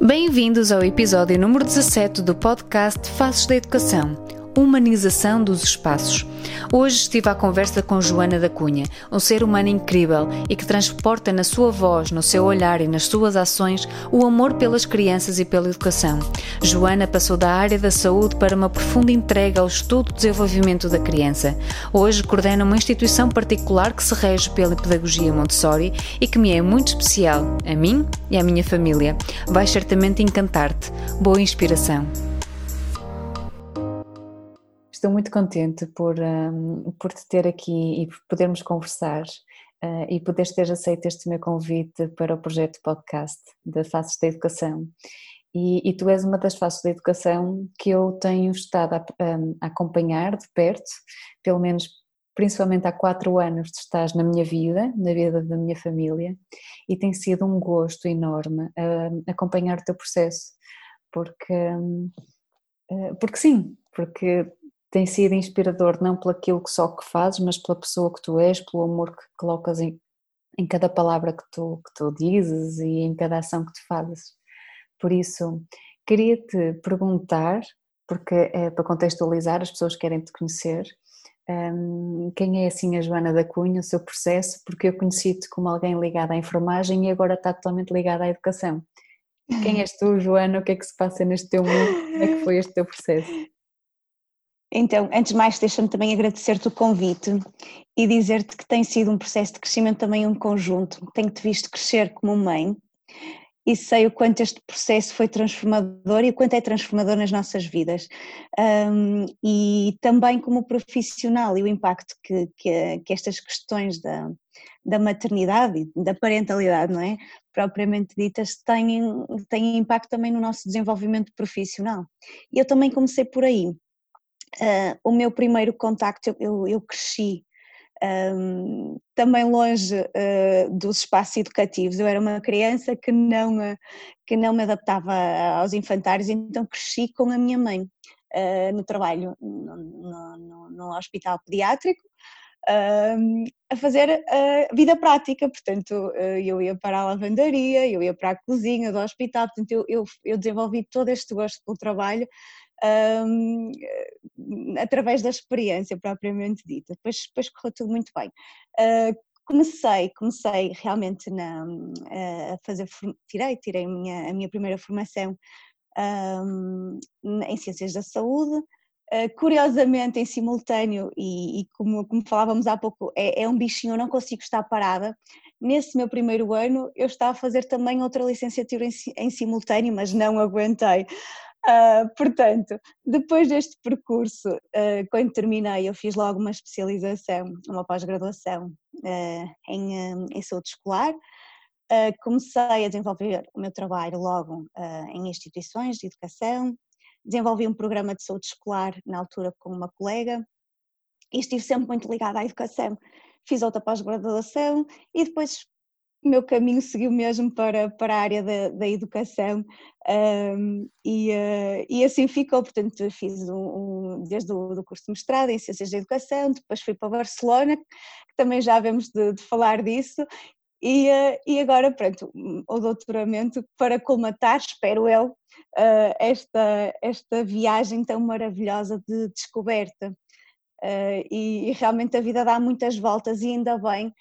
Bem-vindos ao episódio número 17 do podcast Faces da Educação humanização dos espaços. Hoje estive à conversa com Joana da Cunha, um ser humano incrível e que transporta na sua voz, no seu olhar e nas suas ações o amor pelas crianças e pela educação. Joana passou da área da saúde para uma profunda entrega ao estudo e desenvolvimento da criança. Hoje coordena uma instituição particular que se rege pela pedagogia Montessori e que me é muito especial, a mim e à minha família. Vai certamente encantar-te. Boa inspiração. Estou muito contente por, um, por te ter aqui e por podermos conversar uh, e poderes ter aceito este meu convite para o projeto podcast da Faces da Educação. E, e, tu és uma das faces da educação que eu tenho estado a, a, acompanhar de perto, pelo menos principalmente há quatro anos de estás na minha vida, na vida da minha família, e tem sido um gosto enorme uh, acompanhar o teu processo, porque, uh, porque sim, porque tem sido inspirador não pelo aquilo que só que fazes, mas pela pessoa que tu és, pelo amor que colocas em, em cada palavra que tu, que tu dizes e em cada ação que tu fazes. Por isso, queria-te perguntar, porque é para contextualizar, as pessoas querem te conhecer, um, quem é assim a Joana da Cunha, o seu processo, porque eu conheci-te como alguém ligado à enfermagem e agora está totalmente ligada à educação. Quem és tu, Joana? O que é que se passa neste teu mundo? Como é que foi este teu processo? Então, antes de mais, deixa-me também agradecer-te o convite e dizer-te que tem sido um processo de crescimento também um conjunto. Tenho-te visto crescer como mãe e sei o quanto este processo foi transformador e o quanto é transformador nas nossas vidas. Um, e também como profissional e o impacto que, que, que estas questões da, da maternidade e da parentalidade, não é? Propriamente ditas, têm, têm impacto também no nosso desenvolvimento profissional. E eu também comecei por aí Uh, o meu primeiro contacto, eu, eu cresci um, também longe uh, dos espaços educativos. Eu era uma criança que não, que não me adaptava aos infantários, então cresci com a minha mãe uh, no trabalho no, no, no hospital pediátrico. Uh, a fazer a vida prática, portanto eu ia para a lavandaria, eu ia para a cozinha do hospital, portanto eu, eu, eu desenvolvi todo este gosto pelo trabalho um, através da experiência propriamente dita. Depois, depois correu tudo muito bem. Uh, comecei, comecei realmente na, a fazer, tirei, tirei a minha, a minha primeira formação um, em Ciências da Saúde, Uh, curiosamente, em simultâneo, e, e como, como, falávamos há pouco, é, é, um bichinho, eu não consigo estar parada. Nesse meu primeiro ano, eu estava a fazer também outra licenciatura em, em simultâneo, mas não aguentei. Uh, portanto, depois deste percurso, uh, quando terminei, eu fiz logo uma especialização, uma pós-graduação uh, em, em, saúde escolar. comecei a desenvolver o meu trabalho logo em instituições de educação, desenvolvi um programa de saúde escolar na altura com uma colega e estive sempre muito ligada à educação. Fiz outra pós-graduação e depois meu caminho seguiu mesmo para, para a área da, da educação um, e, uh, e assim ficou, portanto fiz um, um desde o do curso de mestrado em Ciências da Educação, depois fui para Barcelona, que também já vemos de, de falar disso, e, uh, e agora pronto, o doutoramento para colmatar, espero eu, uh, esta, esta viagem tão maravilhosa de descoberta. E, e realmente a vida dá muitas voltas e ainda bem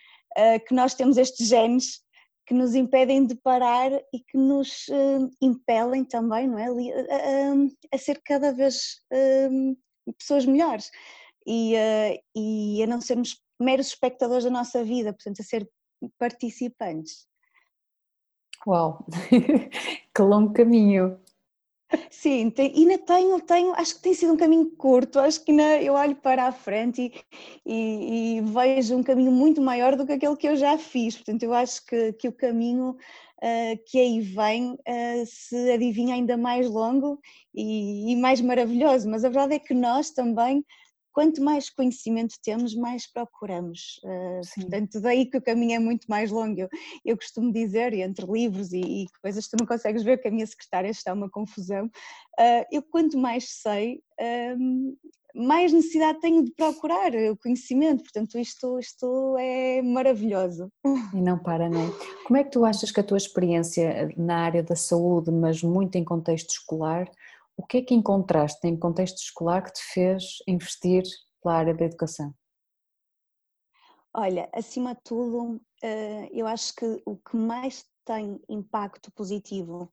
que nós temos estes genes que nos impedem de parar e que nos uh, impelem também, não é? A, a ser cada vez uh, pessoas melhores e, e a não sermos meros espectadores da nossa vida, portanto, a ser participantes. Uau, que longo caminho! Sim, tem, ainda tenho, tenho, acho que tem sido um caminho curto, acho que ainda eu olho para a frente e, e, e, vejo um caminho muito maior do que aquele que eu já fiz, portanto eu acho que, que o caminho uh, que aí vem uh, se adivinha ainda mais longo e, e mais maravilhoso, mas a verdade é que nós também quanto mais conhecimento temos, mais procuramos. Uh, portanto, daí que o caminho é muito mais longo. Eu, eu costumo dizer, entre livros e, e, coisas que tu não consegues ver, que a minha secretária está uma confusão, uh, eu quanto mais sei, uh, mais necessidade tenho de procurar o conhecimento, portanto isto, isto é maravilhoso. E não para, não é? Como é que tu achas que a tua experiência na área da saúde, mas muito em contexto escolar, o que é que encontraste em contexto escolar que te fez investir pela área da educação? Olha, acima de tudo, eh, eu acho que o que mais tem impacto positivo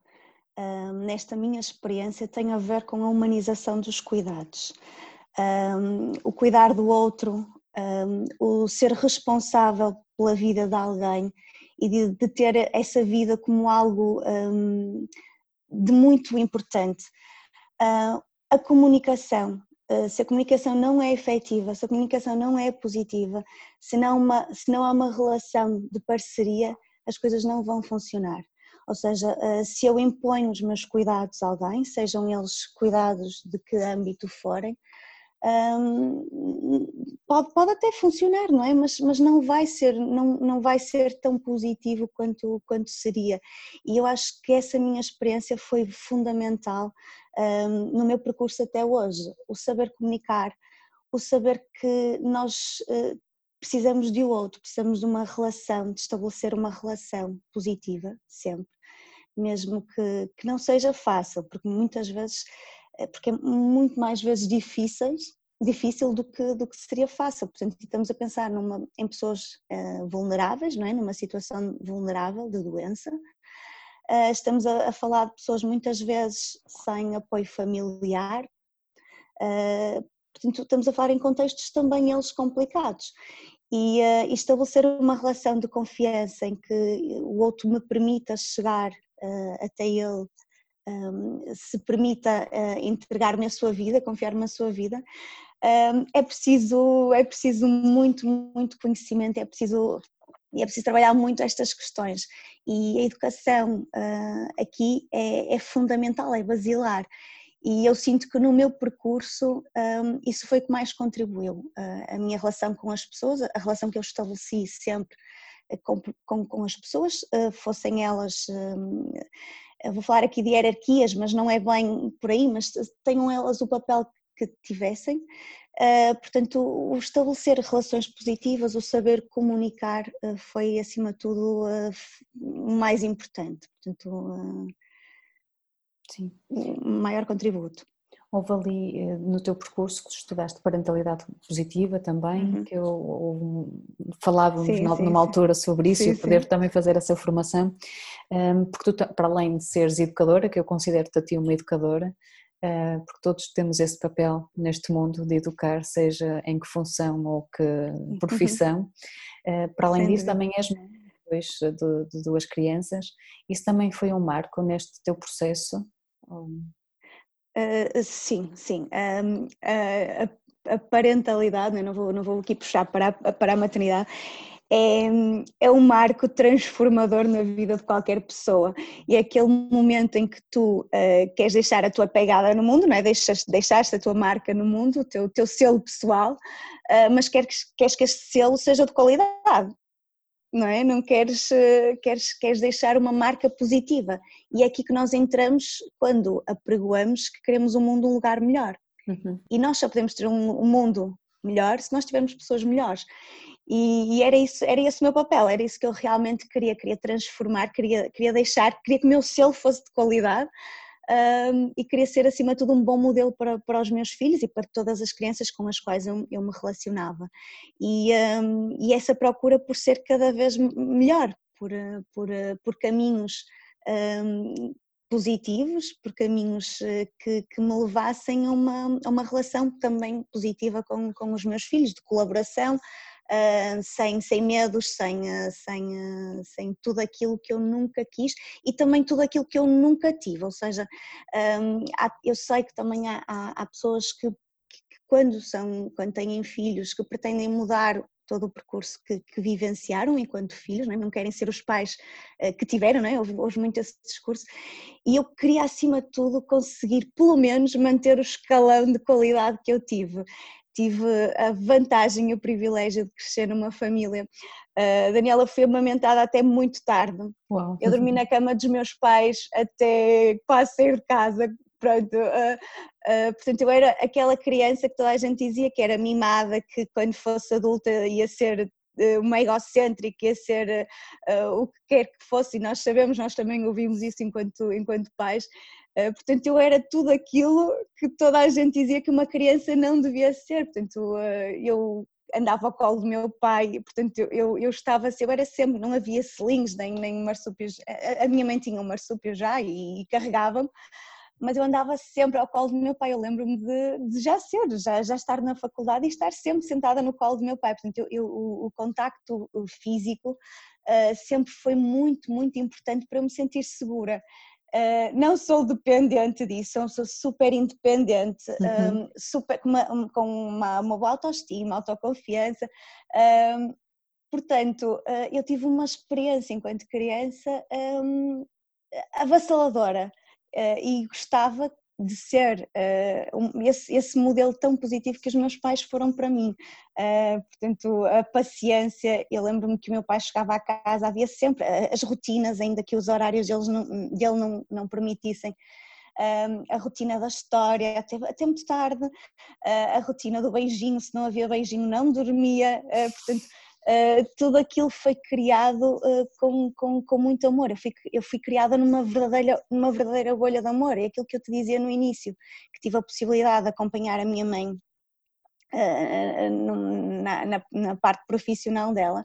eh, nesta minha experiência tem a ver com a humanização dos cuidados. Eh, o cuidar do outro, o ser responsável pela vida de alguém e de, ter essa vida como algo de muito importante. A comunicação, uh, se a comunicação não é efetiva, se a comunicação não é positiva, se não, uma, se não há uma relação de parceria, as coisas não vão funcionar. Ou seja, uh, se eu imponho os meus cuidados a alguém, sejam eles cuidados de que âmbito forem, um, pode, pode até funcionar, não é? Mas, mas não, vai ser, não, não vai ser tão positivo quanto, quanto seria. E eu acho que essa minha experiência foi fundamental um, no meu percurso até hoje. O saber comunicar, o saber que nós uh, precisamos de outro, precisamos de uma relação, de estabelecer uma relação positiva, sempre. Mesmo que, que não seja fácil, porque muitas vezes eh, porque é muito mais vezes difíceis, difícil do que, do que seria fácil. Portanto, estamos a pensar numa, em pessoas uh, vulneráveis, não é? numa situação vulnerável de doença. Uh, estamos a, a, falar de pessoas muitas vezes sem apoio familiar. Uh, portanto, estamos a falar em contextos também eles complicados. E, e estabelecer uma relação de confiança em que o outro me permita chegar até ele um, se permita uh, entregar-me a sua vida, confiar-me a sua vida, um, é preciso é preciso muito muito conhecimento, é preciso é preciso trabalhar muito estas questões e a educação uh, aqui é, é, fundamental, é basilar e eu sinto que no meu percurso um, isso foi o que mais contribuiu, uh, a minha relação com as pessoas, a relação que eu estabeleci sempre com, com, com as pessoas, fossem elas hum, vou falar aqui de hierarquias, mas não é bem por aí, mas tenham elas o papel que tivessem. Uh, portanto, o estabelecer relações positivas, o saber comunicar uh, foi acima de tudo uh, o mais importante. Portanto, Sim. o maior contributo. Houve ali eh, no teu percurso que estudaste parentalidade positiva também, uhum. que eu, falávamos sim, numa sim, altura sobre isso sim, e poder também fazer essa formação, porque tu, para além de seres educadora, que eu considero-te a ti uma educadora, uh, porque todos temos esse papel neste mundo de educar, seja em que função ou que uhum. profissão, uh, para além disso também és mãe de, de duas crianças, isso também foi um marco neste teu processo? Uh, sim, sim. Um, a, a, parentalidade, não vou, não vou aqui puxar para a, para a maternidade, é, é um marco transformador na vida de qualquer pessoa e é aquele momento em que tu uh, queres deixar a tua pegada no mundo, não é? Deixas, deixaste a tua marca no mundo, o teu, teu selo pessoal, uh, mas queres, queres que este selo seja de qualidade, não é? Não queres, eh, queres, queres deixar uma marca positiva. E é aqui que nós entramos quando apregoamos que queremos um mundo um lugar melhor. Uhum. E nós só podemos ter um, um, mundo melhor se nós tivermos pessoas melhores. E, e, era, isso, era esse o meu papel, era isso que eu realmente queria, queria transformar, queria, queria deixar, queria que o meu selo fosse de qualidade um, e queria ser acima de tudo um bom modelo para, para os meus filhos e para todas as crianças com as quais eu, eu me relacionava. E, um, e essa procura por ser cada vez melhor, por, por, por caminhos um, positivos, por caminhos eh, que, que me levassem a uma, a uma relação também positiva com, com os meus filhos, de colaboração, uh, sem, sem medos, sem, uh, sem, uh, sem tudo aquilo que eu nunca quis e também tudo aquilo que eu nunca tive. Ou seja, um, há, eu sei que também há, há, há pessoas que, que, quando, são, quando têm filhos, que pretendem mudar todo o percurso que, que vivenciaram enquanto filhos, não, é? não, querem ser os pais que tiveram, não é? houve, houve muito esse discurso, e eu queria acima de tudo conseguir pelo menos manter o escalão de qualidade que eu tive. Tive a vantagem e o privilégio de crescer numa família. Uh, Daniela foi amamentada até muito tarde. Uau. Eu dormi na cama dos meus pais até quase sair de casa, pronto, uh, uh, portanto eu era aquela criança que toda a gente dizia que era mimada, que quando fosse adulta ia ser uh, uma egocêntrica, ia ser o que quer que fosse, e nós sabemos, nós também ouvimos isso enquanto, enquanto pais, portanto eu era tudo aquilo que toda a gente dizia que uma criança não devia ser, portanto eu andava ao colo do meu pai, portanto eu, eu estava eu era sempre, não havia selins nem, nem marsúpios, a, a minha mãe tinha um marsúpio já e, e carregava-me, mas eu andava sempre ao colo do meu pai. Eu lembro-me de, de, já ser, já, já estar na faculdade e estar sempre sentada no colo do meu pai. Portanto, eu, eu, o, o contacto físico uh, sempre foi muito, muito importante para eu me sentir segura. Uh, não sou dependente disso, sou super independente, uhum. um, super, com, uma, com uma, uma, boa autoestima, autoconfiança. Um, portanto, uh, eu tive uma experiência enquanto criança um, avassaladora. Eh, e gostava de ser uh, esse, esse, modelo tão positivo que os meus pais foram para mim. Uh, portanto, a paciência, eu lembro-me que o meu pai chegava à casa, havia sempre as rotinas, ainda que os horários deles não, dele não, não permitissem. a rotina da história até, até muito tarde, a rotina do beijinho, se não havia beijinho não dormia, portanto Uh, tudo aquilo foi criado uh, com, com, com muito amor. Eu fui, eu fui criada numa verdadeira, verdadeira bolha de amor. É aquilo que eu te dizia no início, que tive a possibilidade de acompanhar a minha mãe uh, na, na, na, parte profissional dela,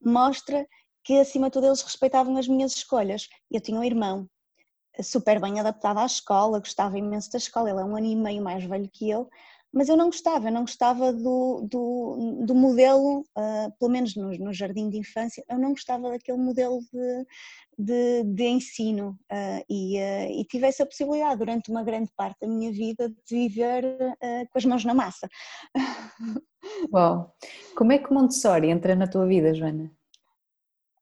mostra que acima de tudo eles respeitavam as minhas escolhas. Eu tinha um irmão super bem adaptado à escola, gostava imenso da escola, ele é um ano e meio mais velho que eu, mas eu não gostava, eu não gostava do, do, do modelo, uh, pelo menos no, no, jardim de infância, eu não gostava daquele modelo de, de, de ensino uh, e, uh, e, tive essa possibilidade durante uma grande parte da minha vida de viver com as mãos na massa. Uau! Como é que Montessori entra na tua vida, Joana?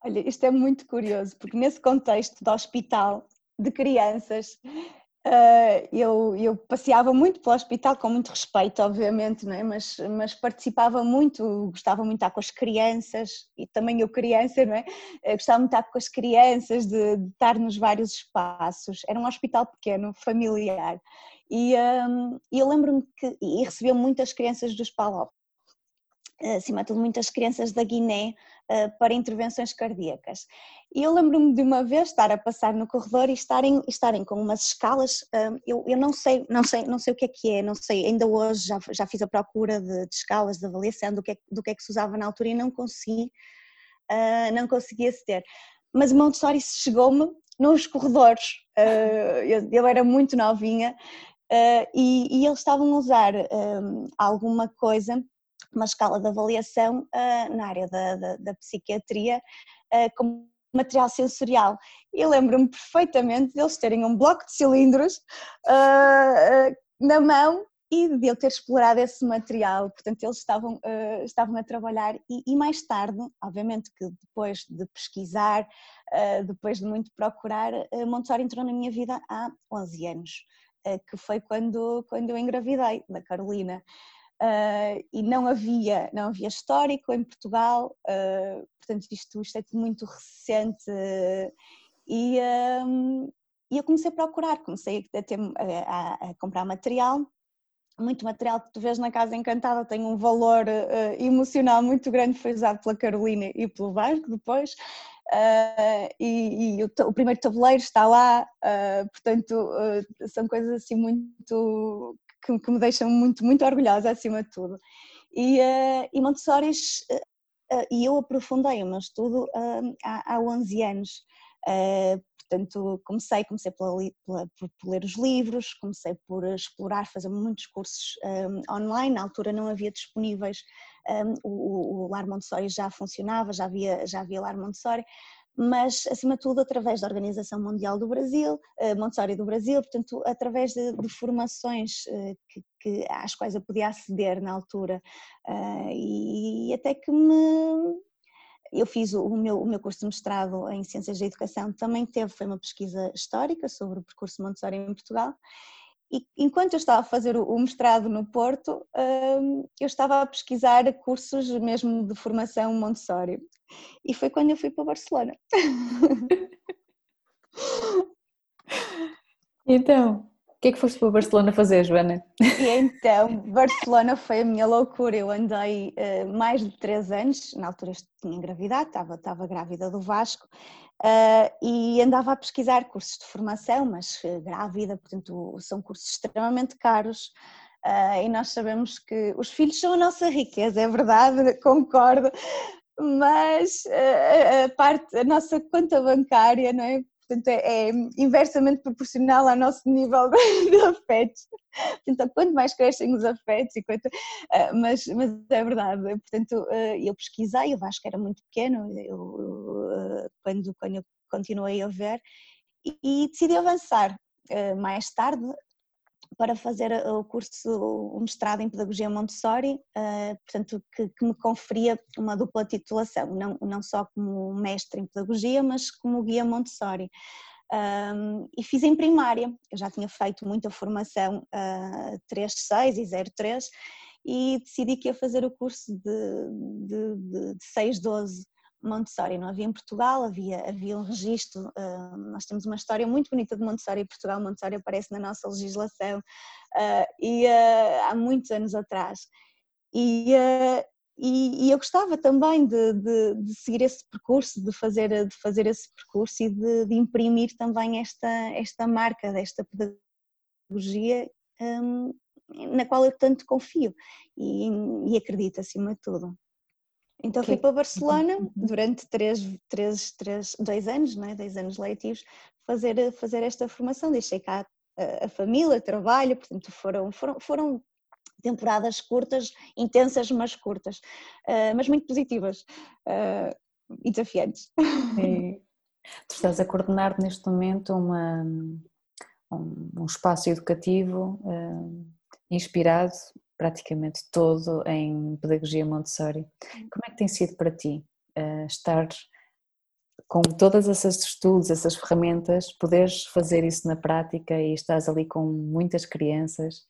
Olha, isto é muito curioso, porque nesse contexto de hospital de crianças, Uh, eu, eu, passeava muito pelo hospital com muito respeito, obviamente, não é? mas, mas participava muito, gostava muito de estar com as crianças e também eu criança, não é? Eu gostava muito de estar com as crianças, de, de estar nos vários espaços. Era um hospital pequeno, familiar. E um, eu lembro-me que e recebia muitas crianças dos PALOP, acima de tudo muitas crianças da Guiné uh, para intervenções cardíacas. E eu lembro-me de uma vez estar a passar no corredor e estarem, estarem com umas escalas, uh, eu, eu não sei, não sei, não sei o que é que é, não sei, ainda hoje já, já fiz a procura de, de escalas de avaliação do que, é, do que é que se usava na altura e não consegui, uh, não consegui aceder. Mas Montessori chegou-me nos corredores, eu, eu, era muito novinha e, e, eles estavam a usar alguma coisa uma escala de avaliação uh, na área da, da, da psiquiatria uh, como material sensorial. E lembro-me perfeitamente deles terem um bloco de cilindros uh, na mão e de eu ter explorado esse material, portanto eles estavam, uh, estavam a trabalhar e, e, mais tarde, obviamente que depois de pesquisar, uh, depois de muito procurar, uh, Montessori entrou na minha vida há 11 anos, que foi quando, quando eu engravidei da Carolina uh, e não havia, não havia histórico em Portugal, uh, portanto isto, isto, é muito recente e, um, e, eu comecei a procurar, comecei a, ter, a, a, comprar material, muito material que tu vês na Casa Encantada tem um valor uh, emocional muito grande, foi usado pela Carolina e pelo Vasco depois, uh, e, e o, o, primeiro tabuleiro está lá, uh, portanto são coisas assim muito que, que, me deixam muito, muito orgulhosa acima de tudo. E, uh, e Montessori, uh, uh, e eu aprofundei o meu estudo há, há 11 anos. Portanto, comecei, comecei por, por, ler os livros, comecei por explorar, fazer muitos cursos um, online, na altura não havia disponíveis, um, o, o Lar Montessori já funcionava, já havia, já havia Lar Montessori, mas acima de tudo através da Organização Mundial do Brasil, uh, Montessori do Brasil, portanto através de, de formações uh, que, que, às quais eu podia aceder na altura uh, e até que me eu fiz o meu, o meu curso de mestrado em Ciências da Educação, também teve, foi uma pesquisa histórica sobre o percurso Montessori em Portugal, e enquanto eu estava a fazer o mestrado no Porto, hum, eu estava a pesquisar cursos mesmo de formação Montessori, e foi quando eu fui para Barcelona. Então, que é que foste para Barcelona fazer, Joana? E então, Barcelona foi a minha loucura. Eu andei uh, mais de três anos, na altura tinha engravidado, estava, estava grávida do Vasco, uh, e andava a pesquisar cursos de formação, mas uh, grávida, portanto, são cursos extremamente caros. e nós sabemos que os filhos são a nossa riqueza, é verdade, concordo, mas a parte, a nossa conta bancária, não é? Portanto é, é, inversamente proporcional ao nosso nível de, de afetos. Portanto, quanto mais crescem os afetos, e quanto, uh, mas, mas é verdade, portanto uh, eu pesquisei, eu acho que era muito pequeno, eu, uh, quando, quando eu continuei a ver, e, e decidi avançar. mais tarde para fazer o curso, o mestrado em Pedagogia Montessori, uh, portanto, que, que, me conferia uma dupla titulação, não, não só como mestre em Pedagogia, mas como guia Montessori. Um, e fiz em primária, eu já tinha feito muita formação uh, 3.6 e 0.3 e decidi que ia fazer o curso de, de, de, de 6.12 Montessori não havia em Portugal, havia, havia um registro, uh, nós temos uma história muito bonita de Montessori em Portugal, Montessori aparece na nossa legislação uh, e uh, há muitos anos atrás. E, e, e eu gostava também de, de, de, seguir esse percurso, de fazer, de fazer esse percurso e de, de imprimir também esta, esta marca desta pedagogia um, na qual eu tanto confio e, e acredito acima de tudo. Então okay. fui para Barcelona uhum. durante três, três, três, dois anos, não é? dois anos leitivos, fazer, fazer esta formação. Deixei cá a, a família, trabalho, portanto foram, foram, foram temporadas curtas, intensas, mas curtas, uh, mas muito positivas uh, e desafiantes. Sim. Tu estás a coordenar neste momento uma, um, um espaço educativo uh, inspirado praticamente todo em pedagogia Montessori. Como é que tem sido para ti uh, estar com todas esses estudos, essas ferramentas, poderes fazer isso na prática e estás ali com muitas crianças,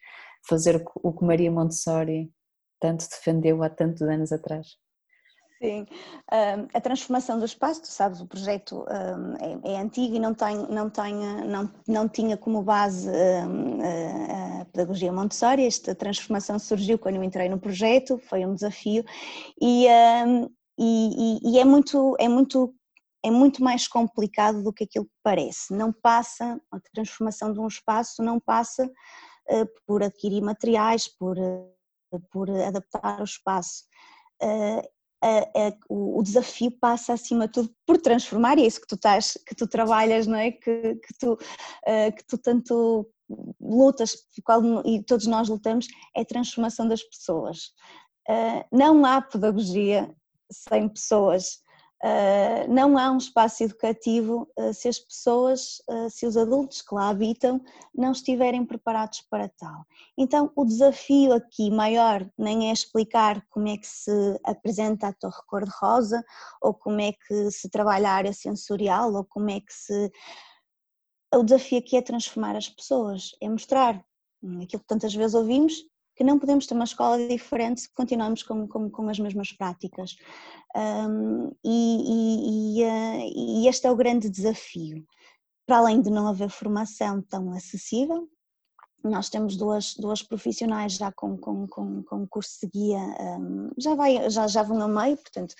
fazer o que Maria Montessori tanto defendeu há tantos anos atrás? Sim, a transformação do espaço, tu sabes, o projeto é, é antigo e não, tem, não, tem, não, não tinha como base a pedagogia Montessori, esta transformação surgiu quando eu entrei no projeto, foi um desafio. E, e, e é, muito, é, muito, é muito mais complicado do que aquilo que parece, não passa, a transformação de um espaço não passa eh, por adquirir materiais, por, eh, por adaptar o espaço eh, o, desafio passa acima de tudo por transformar, é isso que tu estás, que tu trabalhas, não é? Que, que, tu, que tu tanto lutas, e todos nós lutamos, é a transformação das pessoas. Não há pedagogia sem pessoas, Uh, não há um espaço educativo uh, se as pessoas, uh, se os adultos que lá habitam não estiverem preparados para tal. Então, o desafio aqui maior nem é explicar como é que se apresenta a torre cor-de-rosa, ou como é que se trabalha a área sensorial, ou como é que se. O desafio aqui é transformar as pessoas, é mostrar hum, aquilo que tantas vezes ouvimos, que não podemos ter uma escola diferente se continuamos com, com, com as mesmas práticas. Um, e, e, e, uh, e este é o grande desafio. Para além de não haver formação tão acessível, nós temos duas, duas profissionais já com, com, com, com curso de guia, um, já, vai, já, já vão a meio, portanto,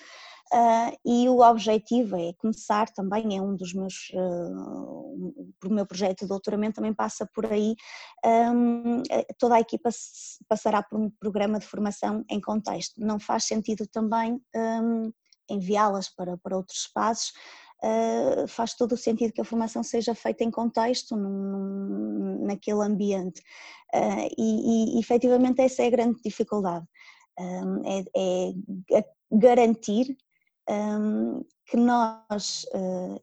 Uh, e o objetivo é começar também, é um dos meus, uh, o meu projeto de doutoramento também passa por aí, um, toda a equipa passará por um programa de formação em contexto, não faz sentido também um, enviá-las para, para outros espaços uh, faz todo o sentido que a formação seja feita em contexto, num, naquele ambiente. Uh, e, e efetivamente essa é a grande dificuldade, um, é, é, garantir um, que nós, uh,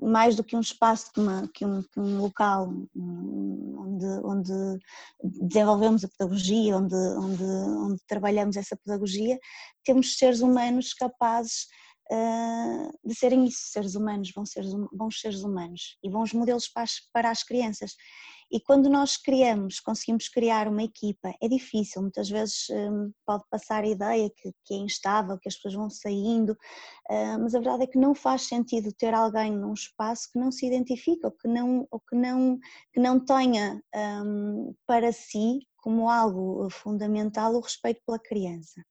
mais do que um espaço, que, uma, que, um, que um, local onde, onde, desenvolvemos a pedagogia, onde, onde, onde trabalhamos essa pedagogia, temos seres humanos capazes de serem isso, seres humanos, bons seres, bons seres humanos e bons modelos para as, para as crianças. E quando nós criamos, conseguimos criar uma equipa, é difícil, muitas vezes um, pode passar a ideia que, que, é instável, que as pessoas vão saindo, uh, mas a verdade é que não faz sentido ter alguém num espaço que não se identifica ou que não, ou que não, que não tenha um, para si como algo fundamental o respeito pela criança.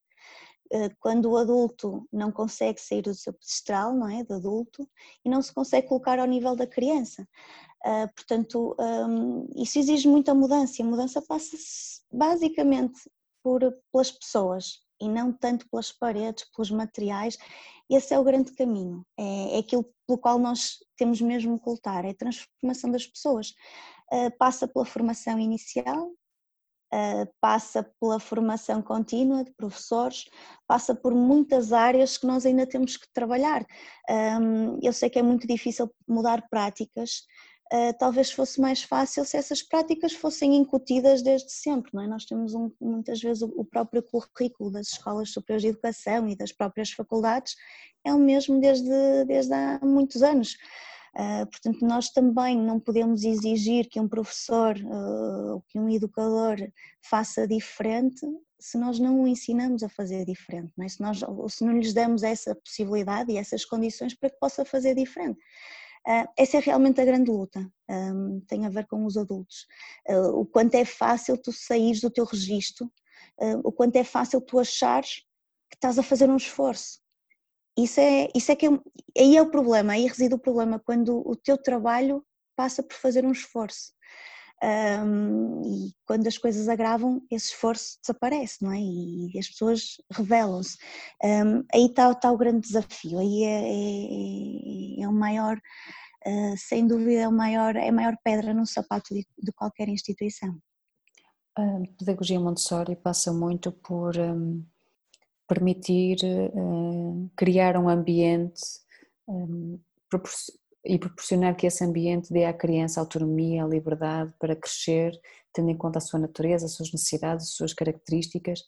Eh, quando o adulto não consegue sair do seu pedestral, não é, do adulto, e não se consegue colocar ao nível da criança. Uh, portanto, um, isso exige muita mudança, e a mudança passa basicamente por, pelas pessoas e não tanto pelas paredes, pelos materiais. Esse é o grande caminho, é, é aquilo pelo qual nós temos mesmo que lutar, é a transformação das pessoas. Uh, passa pela formação inicial, Uh, passa pela formação contínua de professores, passa por muitas áreas que nós ainda temos que trabalhar. Um, eu sei que é muito difícil mudar práticas, uh, talvez fosse mais fácil se essas práticas fossem incutidas desde sempre, não é? Nós temos um, muitas vezes o, o, próprio currículo das escolas superiores de educação e das próprias faculdades é o mesmo desde, desde há muitos anos. Uh, portanto, nós também não podemos exigir que um professor uh, ou que um educador faça diferente se nós não o ensinamos a fazer diferente, não é? se, nós, ou se não lhes damos essa possibilidade e essas condições para que possa fazer diferente. Uh, essa é realmente a grande luta, um, tem a ver com os adultos. O quanto é fácil tu saís do teu registro, o quanto é fácil tu achares que estás a fazer um esforço. Isso é, isso é que é, aí é o problema, aí reside o problema, quando o teu trabalho passa por fazer um esforço. Um, e quando as coisas agravam, esse esforço desaparece, não é? E as pessoas revelam-se. Um, aí está, está, o grande desafio, aí é, é, é o maior, uh, sem dúvida, é, o maior, é a maior pedra no sapato de, de qualquer instituição. A pedagogia Montessori passa muito por um, permitir uh, criar um ambiente um, e proporcionar que esse ambiente dê à criança autonomia, liberdade para crescer, tendo em conta a sua natureza, as suas necessidades, as suas características.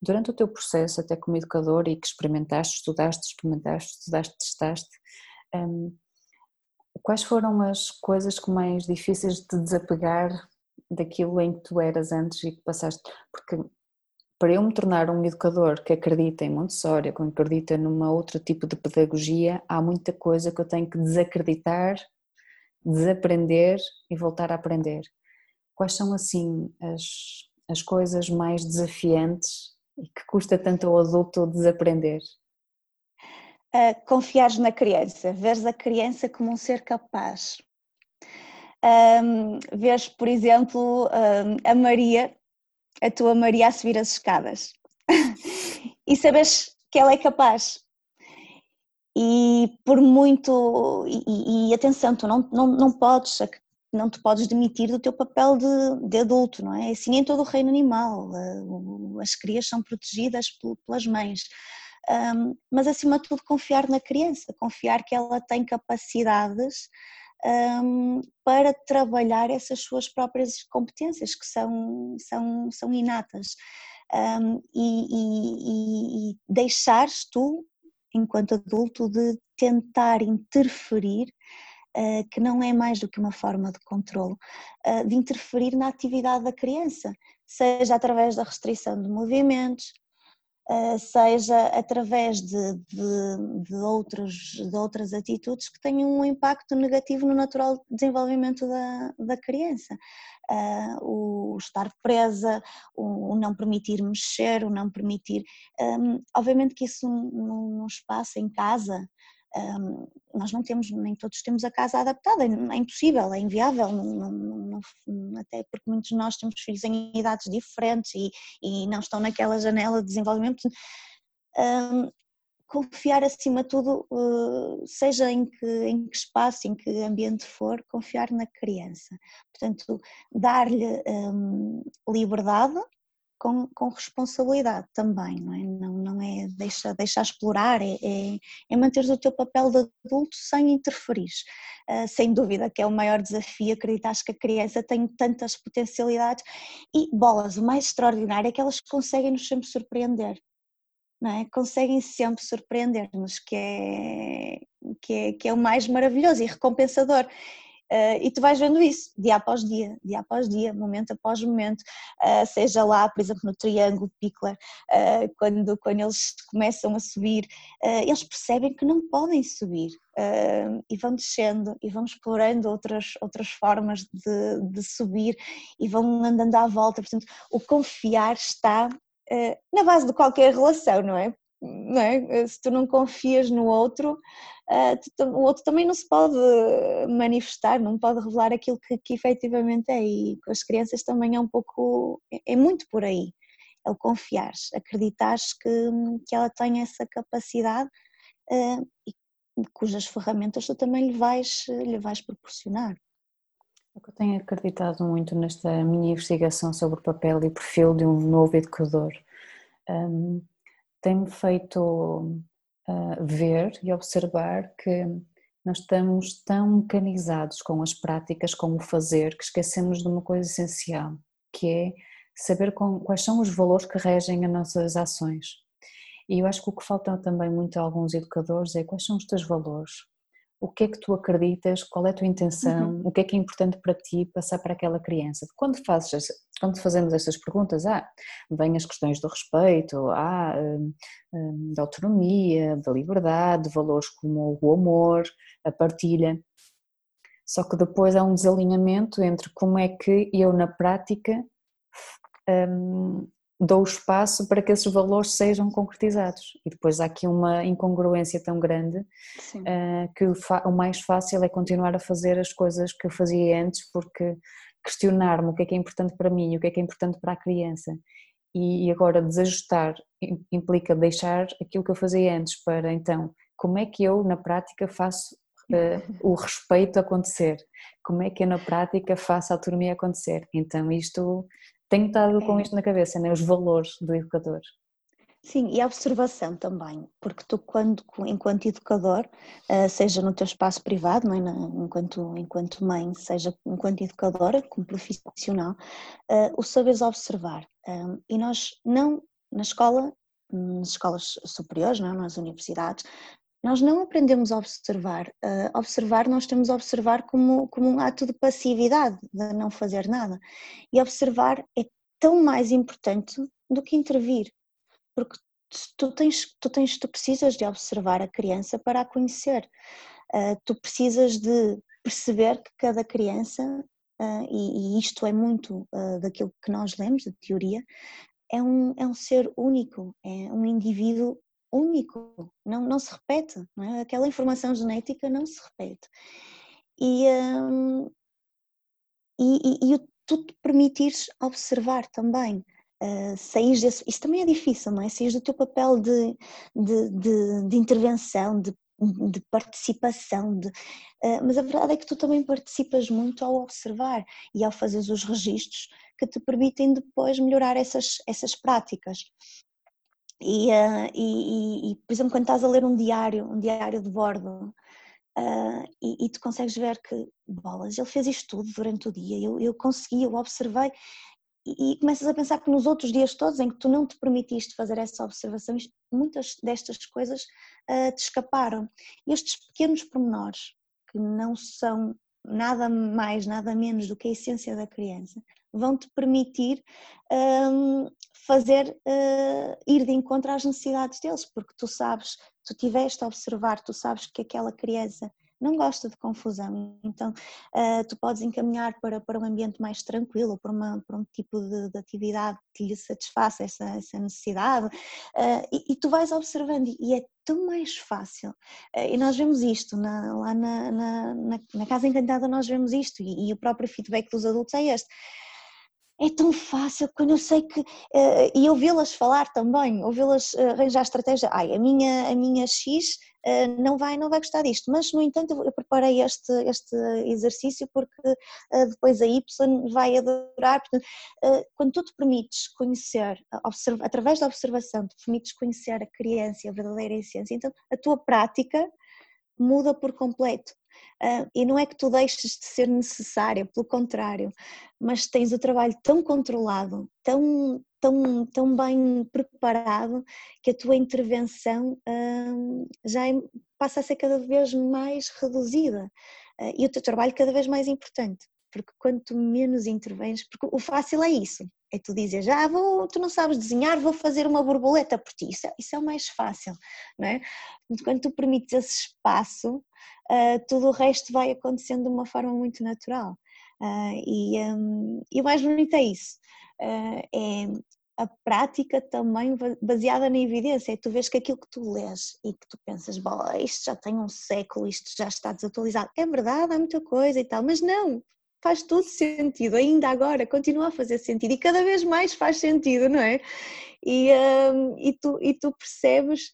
Durante o teu processo, até como educador e que experimentaste, estudaste, experimentaste, estudaste, testaste, um, quais foram as coisas que mais difíceis de desapegar daquilo em que tu eras antes e que passaste? Porque para eu me tornar um educador que acredita em Montessori, que acredita numa outro tipo de pedagogia, há muita coisa que eu tenho que desacreditar, desaprender e voltar a aprender. Quais são assim as, as coisas mais desafiantes e que custa tanto ao adulto desaprender? Uh, confiares na criança, veres a criança como um ser capaz. Um, vês, por exemplo, um, a Maria a tua Maria a subir as escadas e sabes que ela é capaz. E por muito. E, e, atenção, tu não, não, não podes não te podes demitir do teu papel de, de, adulto, não é? Assim em todo o reino animal, as crias são protegidas pelas mães, um, mas acima de tudo confiar na criança, confiar que ela tem capacidades um, para trabalhar essas suas próprias competências que são, são, são inatas. Um, e, e, e deixares tu, enquanto adulto, de tentar interferir Uh, que não é mais do que uma forma de controle, uh, de interferir na atividade da criança, seja através da restrição de movimentos, seja através de, de, de, outros, de outras atitudes que tenham um impacto negativo no natural desenvolvimento da, da criança. Uh, o estar presa, o, o, não permitir mexer, o não permitir. Um, ehm, obviamente que isso num, num espaço em casa um, nós não temos, nem todos temos a casa adaptada, é impossível, é inviável, não, não, não, até porque muitos de nós temos filhos em idades diferentes e, e não estão naquela janela de desenvolvimento. Um, confiar acima de tudo, uh, seja em que, em que espaço, em que ambiente for, confiar na criança. Portanto, dar-lhe um, liberdade com, com, responsabilidade também, não é? Não, não é deixar deixa explorar, é, é, é manter o teu papel de adulto sem interferir. Uh, sem dúvida que é o maior desafio, acreditar que a criança tem tantas potencialidades e bolas, o mais extraordinário é que elas conseguem nos sempre surpreender não é? conseguem sempre surpreender-nos, que é, que, é, que é o mais maravilhoso e recompensador. Uh, e tu vais vendo isso dia após dia, dia após dia, momento após momento, uh, seja lá, por exemplo, no triângulo Pickler, uh, quando, quando eles começam a subir, eles percebem que não podem subir e vão descendo e vão explorando outras, outras formas de, de subir e vão andando à volta. Portanto, o confiar está na base de qualquer relação, não é? É? Eh, se tu não confias no outro, eh, o outro também não se pode manifestar, não pode revelar aquilo que, que efetivamente é. E com as crianças também é um pouco, é, é muito por aí. É o confiar, acreditares que, que ela tem essa capacidade e cujas ferramentas tu também lhe vais, lhe vais proporcionar. O que eu tenho acreditado muito nesta minha investigação sobre o papel e perfil de um novo educador um, tem-me feito uh, ver e observar que nós estamos tão mecanizados com as práticas, com o fazer, que esquecemos de uma coisa essencial, que é saber com, quais são os valores que regem as nossas ações. E eu acho que o que falta também muito a alguns educadores é quais são os teus valores, o que é que tu acreditas, qual é a tua intenção, uhum. o que é que é importante para ti passar para aquela criança. Quando, fazes, quando fazemos essas perguntas, ah, vêm as questões do respeito, ah, hum, hum, da autonomia, da liberdade, de valores como o amor, a partilha. Só que depois há um desalinhamento entre como é que eu na prática hum, dou espaço para que esses valores sejam concretizados. E depois há aqui uma incongruência tão grande uh, que o, o, mais fácil é continuar a fazer as coisas que eu fazia antes, porque questionar-me o que é que é importante para mim o que é que é importante para a criança. E, e agora desajustar implica deixar aquilo que eu fazia antes para então como é que eu na prática faço uh, o respeito acontecer? Como é que eu na prática faço a autonomia acontecer? Então isto tenho estado com é. isto na cabeça, né? os valores do educador. Sim, e a observação também, porque tu quando, enquanto educador, eh, seja no teu espaço privado, não é? enquanto, enquanto mãe, seja enquanto educadora, como profissional, eh, o saberes observar. E nós não, na escola, nas escolas superiores, não é? nas universidades, nós não aprendemos a observar. observar, nós temos a observar como, como um ato de passividade, de não fazer nada. E observar é tão mais importante do que intervir porque tu tens, tu tens, tu precisas de observar a criança para a conhecer. Uh, tu precisas de perceber que cada criança, uh, e, e, isto é muito uh, daquilo que nós lemos, de teoria, é um, é um ser único, é um indivíduo único, não, não se repete, não é? aquela informação genética não se repete. E, um, e, e, e tu te permitires observar também, uh, sair desse. Isso também é difícil, não é? Sair do teu papel de, de, de, de intervenção, de, de participação, de, uh, mas a verdade é que tu também participas muito ao observar e ao fazer os registros que te permitem depois melhorar essas, essas práticas. E, uh, e, e, por exemplo, quando estás a ler um diário, um diário de bordo, uh, e, e, tu consegues ver que, bolas, ele fez isto tudo durante o dia, eu, eu consegui, eu observei, e, começas a pensar que nos outros dias todos em que tu não te permitiste fazer essa observação, muitas destas coisas uh, te escaparam. Estes pequenos pormenores, que não são nada mais, nada menos do que a essência da criança, vão te permitir um, fazer uh, ir de encontro às necessidades deles, porque tu sabes, tu tiveste a observar, tu sabes que aquela criança não gosta de confusão, então uh, tu podes encaminhar para, para um ambiente mais tranquilo, para, uma, para um tipo de, de atividade que lhe satisfaça essa, essa necessidade, uh, e, e, tu vais observando, e é tão mais fácil. Uh, e nós vemos isto, na, lá na, na, na, Casa Encantada nós vemos isto, e, e o próprio feedback dos adultos é este é tão fácil quando eu sei que. Uh, e ouvi-las falar também, ouvi-las uh, arranjar estratégia. Ai, a minha, a minha X uh, não, vai, não vai gostar disto, mas no entanto eu, preparei este, este exercício porque depois a Y vai adorar. Portanto, quando tu te permites conhecer, observa, através da observação, te permites conhecer a criança a verdadeira essência, então a tua prática muda por completo. Uh, e não é que tu deixes de ser necessária, pelo contrário, mas tens o trabalho tão controlado, tão, tão, tão bem preparado, que a tua intervenção uh, já é, passa a ser cada vez mais reduzida uh, e o teu trabalho cada vez mais importante, porque quanto menos intervens, porque o fácil é isso, é tu dizes, ah, vou, tu não sabes desenhar, vou fazer uma borboleta por ti. Isso é, isso é o mais fácil, não é? Quando tu permites esse espaço, uh, tudo o resto vai acontecendo de uma forma muito natural. Uh, e, um, e o mais bonito é isso. Uh, é a prática também baseada na evidência, é tu vês que aquilo que tu lês e que tu pensas, isto já tem um século, isto já está desatualizado, é verdade, há muita coisa e tal, mas não, faz todo sentido, ainda agora continua a fazer sentido e cada vez mais faz sentido, não é? E, um, e, tu, e tu percebes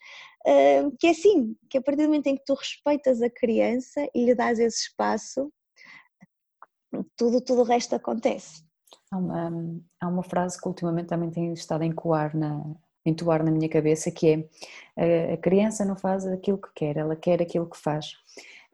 um, que é assim, que a partir do momento em que tu respeitas a criança e lhe dás esse espaço, tudo, tudo o resto acontece. Há uma, há uma frase que ultimamente também tem estado a encoar na, entoar na minha cabeça que é a criança não faz aquilo que quer, ela quer aquilo que faz.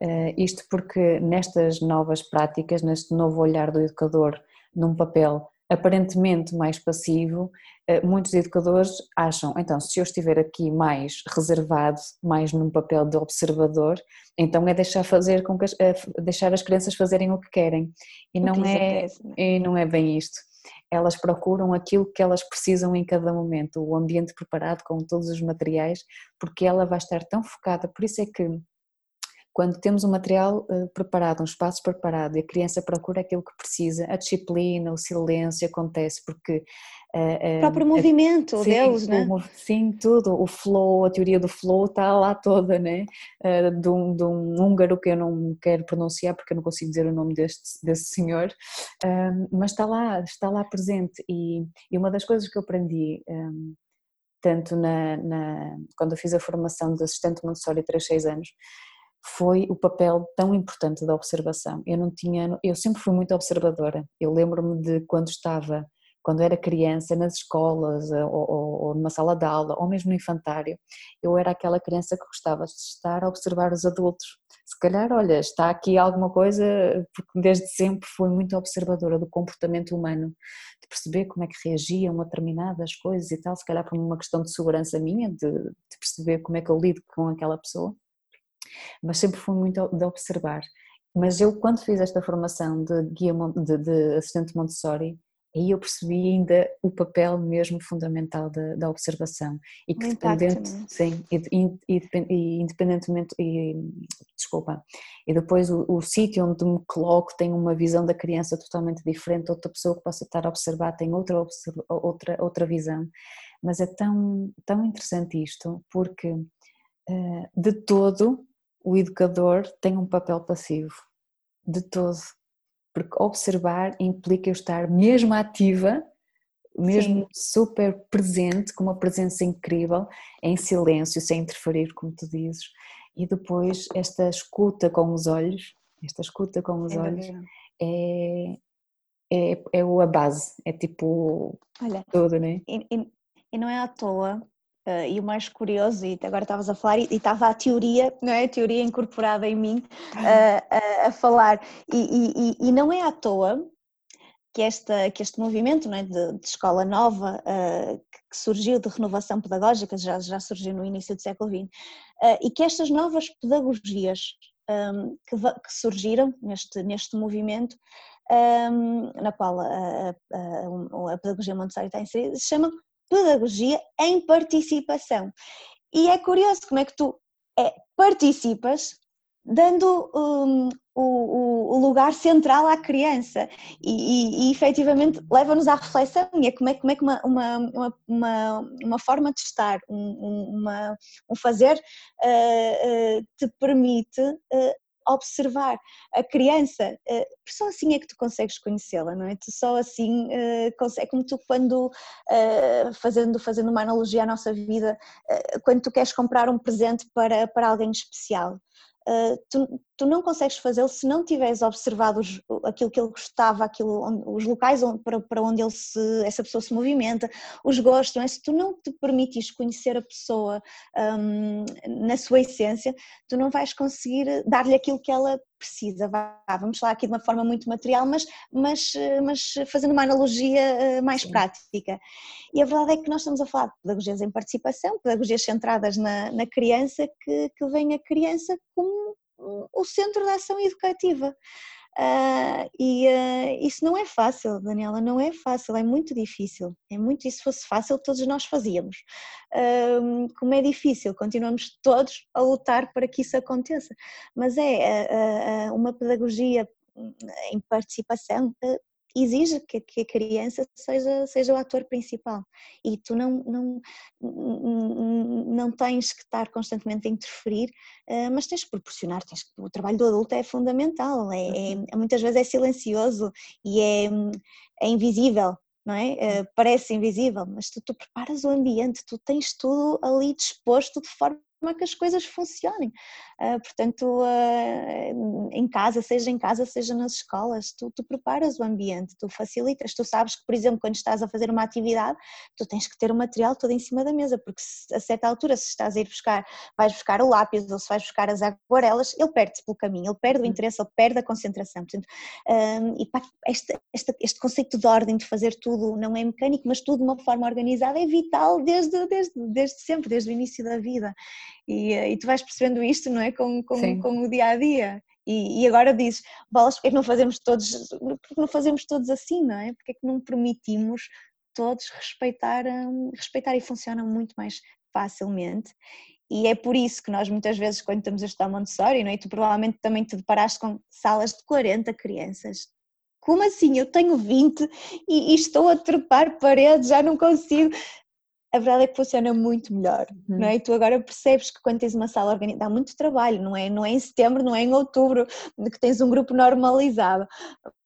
Uh, isto porque nestas novas práticas, neste novo olhar do educador num papel aparentemente mais passivo, uh, muitos educadores acham, então se eu estiver aqui mais reservado, mais num papel de observador, então é deixar fazer com que as, uh, deixar as crianças fazerem o que querem. E não é, é? e não é bem isto. Elas procuram aquilo que elas precisam em cada momento, o ambiente preparado com todos os materiais, porque ela vai estar tão focada, por isso é que quando temos um material uh, preparado, um espaço preparado e a criança procura aquilo que precisa, a disciplina, o silêncio acontece porque uh, o próprio movimento, sim, Deus, né? Sim, tudo, o flow, a teoria do flow está lá toda, né? De, um, de um húngaro que eu não quero pronunciar porque eu não consigo dizer o nome deste, desse senhor, mas está lá, está lá presente e, e uma das coisas que eu aprendi um, tanto na, na, quando eu fiz a formação de assistente Montessori 3, 6 anos, foi o papel tão importante da observação. Eu não tinha, eu sempre fui muito observadora. Eu lembro-me de quando estava, quando era criança, nas escolas ou, ou, ou, numa sala de aula ou mesmo no infantário, eu era aquela criança que gostava de estar a observar os adultos. Se calhar, olha, está aqui alguma coisa, porque desde sempre fui muito observadora do comportamento humano, de perceber como é que reagiam a determinadas coisas e tal, se calhar por uma questão de segurança minha, de, de perceber como é que eu lido com aquela pessoa mas sempre fui muito de observar. Mas eu, quando fiz esta formação de, guia, de, de assistente Montessori, aí eu percebi ainda o papel mesmo fundamental da, da observação e que dependente, sim, e, e, e, independentemente, e, desculpa, e depois o, o sítio onde me coloco tem uma visão da criança totalmente diferente, outra pessoa que possa estar a observar tem outra, outra, outra visão, mas é tão, tão interessante isto, porque uh, de todo o educador tem um papel passivo, de todo. Porque observar implica eu estar mesmo ativa, mesmo Sim. super presente, com uma presença incrível, em silêncio, sem interferir, como tu dizes. E depois esta escuta com os olhos, esta escuta com os é olhos é, é, é a base, é tipo Olha, tudo, né? E, e, e não é à toa Uh, e o mais curioso, e agora estavas a falar, e, estava a teoria, não é? A teoria incorporada em mim uh, a falar, e, e, e, não é à toa que, esta, que este movimento não é? de, de escola nova uh, que surgiu de renovação pedagógica, já, já surgiu no início do século XX, e que estas novas pedagogias um, que, que, surgiram neste, neste movimento, um, na qual a, a, a, pedagogia Montessori está inserida, se chamam pedagogia em participação. E é curioso como é que tu é, participas dando um, o, o, lugar central à criança e, e, e efetivamente leva-nos à reflexão e é como é, como é que uma, uma, uma, uma forma de estar, um, uma, um fazer uh, uh, te permite uh, observar a criança, uh, só assim é que tu consegues conhecê-la, não é? Tu só assim uh, é como tu quando, uh, fazendo, fazendo uma analogia à nossa vida, quando tu queres comprar um presente para, para alguém especial, Uh, tu, tu, não consegues fazê-lo se não tiveres observado os, aquilo que ele gostava, aquilo, onde, os locais onde, para, para onde ele se, essa pessoa se movimenta, os gostos, não é? se tu não te permites conhecer a pessoa um, na sua essência, tu não vais conseguir dar-lhe aquilo que ela precisa. Vá, vamos lá aqui de uma forma muito material, mas, mas, mas fazendo uma analogia uh, mais Sim. prática. E a verdade é que nós estamos a falar de pedagogias em participação, pedagogias centradas na, na criança, que, que vem a criança como o centro da ação educativa. Uh, e uh, isso não é fácil, Daniela, não é fácil, é muito difícil. É muito, se fosse fácil, todos nós fazíamos. Uh, como é difícil, continuamos todos a lutar para que isso aconteça. Mas é uma pedagogia hum, em participação exige que, que, a criança seja, seja o ator principal e tu não, não, não tens que estar constantemente a interferir, eh, mas tens que proporcionar, tens que, o trabalho do adulto é fundamental, é, é, uhum. muitas vezes é silencioso e é, é invisível, não é? Eh, parece invisível, mas tu, tu preparas o ambiente, tu tens tudo ali disposto de forma a que as coisas funcionem. Uh, portanto, uh, em casa, seja em casa, seja nas escolas, tu, tu, preparas o ambiente, tu facilitas, tu sabes que, por exemplo, quando estás a fazer uma atividade, tu tens que ter o material todo em cima da mesa, porque se, a certa altura, se estás a ir buscar, vais buscar o lápis ou se vais buscar as aguarelas, ele perde-se pelo caminho, ele perde o uhum. interesse, ele perde a concentração. Portanto, um, e pá, este, este, este conceito de ordem, de fazer tudo, não é mecânico, mas tudo de uma forma organizada é vital desde, desde, desde sempre, desde o início da vida. E, e tu vais percebendo isto, não é? Com, com, com o dia a dia. E, e, agora dizes, bolas, porque que não fazemos todos, porque não fazemos todos assim, não é? Porque é que não permitimos todos respeitar, hum, respeitar e funciona muito mais facilmente. E é por isso que nós muitas vezes quando estamos a estudar Montessori, não é? E tu provavelmente também te deparaste com salas de 40 crianças. Como assim? Eu tenho 20 e, e estou a trepar paredes, já não consigo a verdade é que funciona muito melhor, uhum. não é? E tu agora percebes que quando tens uma sala organizada, dá muito trabalho, não é? Não é em setembro, não é em outubro, que tens um grupo normalizado,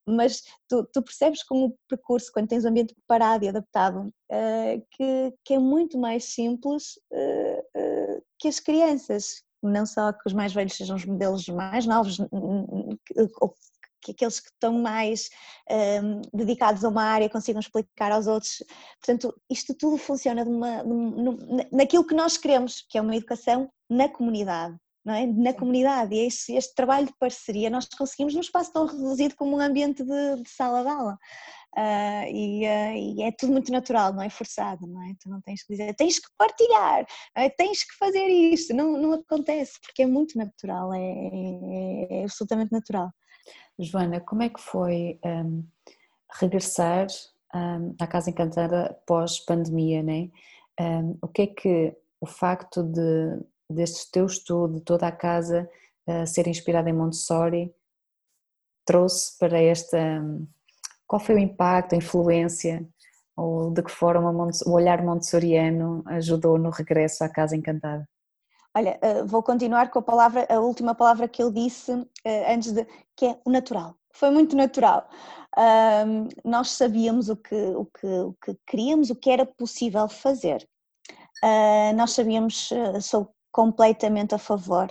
mas tu, tu percebes com o percurso, quando tens um ambiente preparado e adaptado, uh, que, que, é muito mais simples uh, uh, que as crianças, não só que os mais velhos sejam os modelos mais novos, que aqueles que estão mais um, dedicados a uma área consigam explicar aos outros. Portanto, isto tudo funciona de uma, de uma, naquilo que nós queremos, que é uma educação na comunidade. É? na comunidade e este, este, trabalho de parceria nós conseguimos num espaço tão reduzido como um ambiente de, de sala de aula uh, e, uh, e, é tudo muito natural, não é forçado, não é? Tu não tens que dizer, tens que partilhar, é? tens que fazer isto, não, não acontece porque é muito natural, é, é, é absolutamente natural. Joana, como é que foi um, regressar um, à Casa Encantada pós-pandemia, né? Um, o que é que o facto de deste teu estudo, toda a casa uh, ser inspirada em Montessori, trouxe para esta. Um, qual foi o impacto, a influência, ou de que forma o olhar montessoriano ajudou no regresso à Casa Encantada? Olha, eh, vou continuar com a palavra, a última palavra que ele disse eh, antes de, que é o natural. Foi muito natural. Nós sabíamos o que, o, que, o que queríamos, o que era possível fazer. Uh, nós sabíamos, sou completamente a favor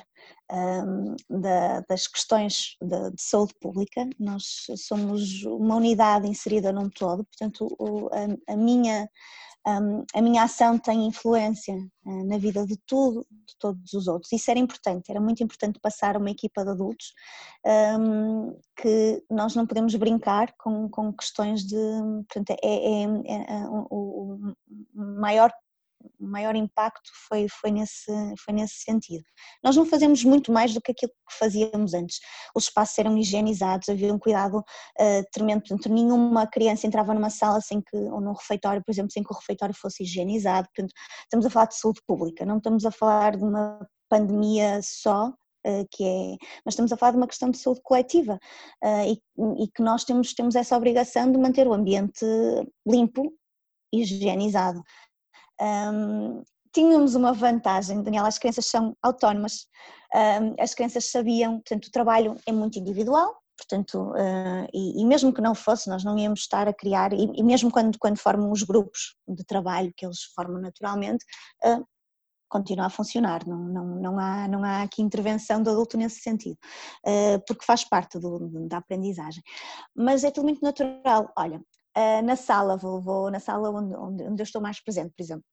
da, das questões de, de, saúde pública. Nós somos uma unidade inserida num todo, portanto, o, a, a minha a minha ação tem influência eh, na vida de tudo, de todos os outros. Isso era importante, era muito importante passar uma equipa de adultos que nós não podemos brincar com, com questões de. Portanto, é, é, é, é o, o maior maior impacto foi, foi, nesse, foi nesse sentido. Nós não fazemos muito mais do que aquilo que fazíamos antes. Os espaços eram higienizados, havia um cuidado uh, tremendo, portanto, nenhuma criança entrava numa sala sem que, ou num refeitório, por exemplo, sem que o refeitório fosse higienizado. Portanto, estamos a falar de saúde pública, não estamos a falar de uma pandemia só, Uh, que é, mas estamos a falar de uma questão de saúde coletiva uh, e, e, que nós temos, temos essa obrigação de manter o ambiente limpo higienizado. Um, tínhamos uma vantagem, Daniela, as crianças são autónomas, as crianças sabiam, portanto, o trabalho é muito individual, portanto, uh, e, e, mesmo que não fosse, nós não íamos estar a criar, e, e, mesmo quando, quando formam os grupos de trabalho que eles formam naturalmente, uh, continua a funcionar, não, não, não, há, não há aqui intervenção do adulto nesse sentido, uh, porque faz parte do, da aprendizagem. Mas é tudo muito natural. Olha, na sala, vou, vou na sala onde, onde, eu estou mais presente, por exemplo,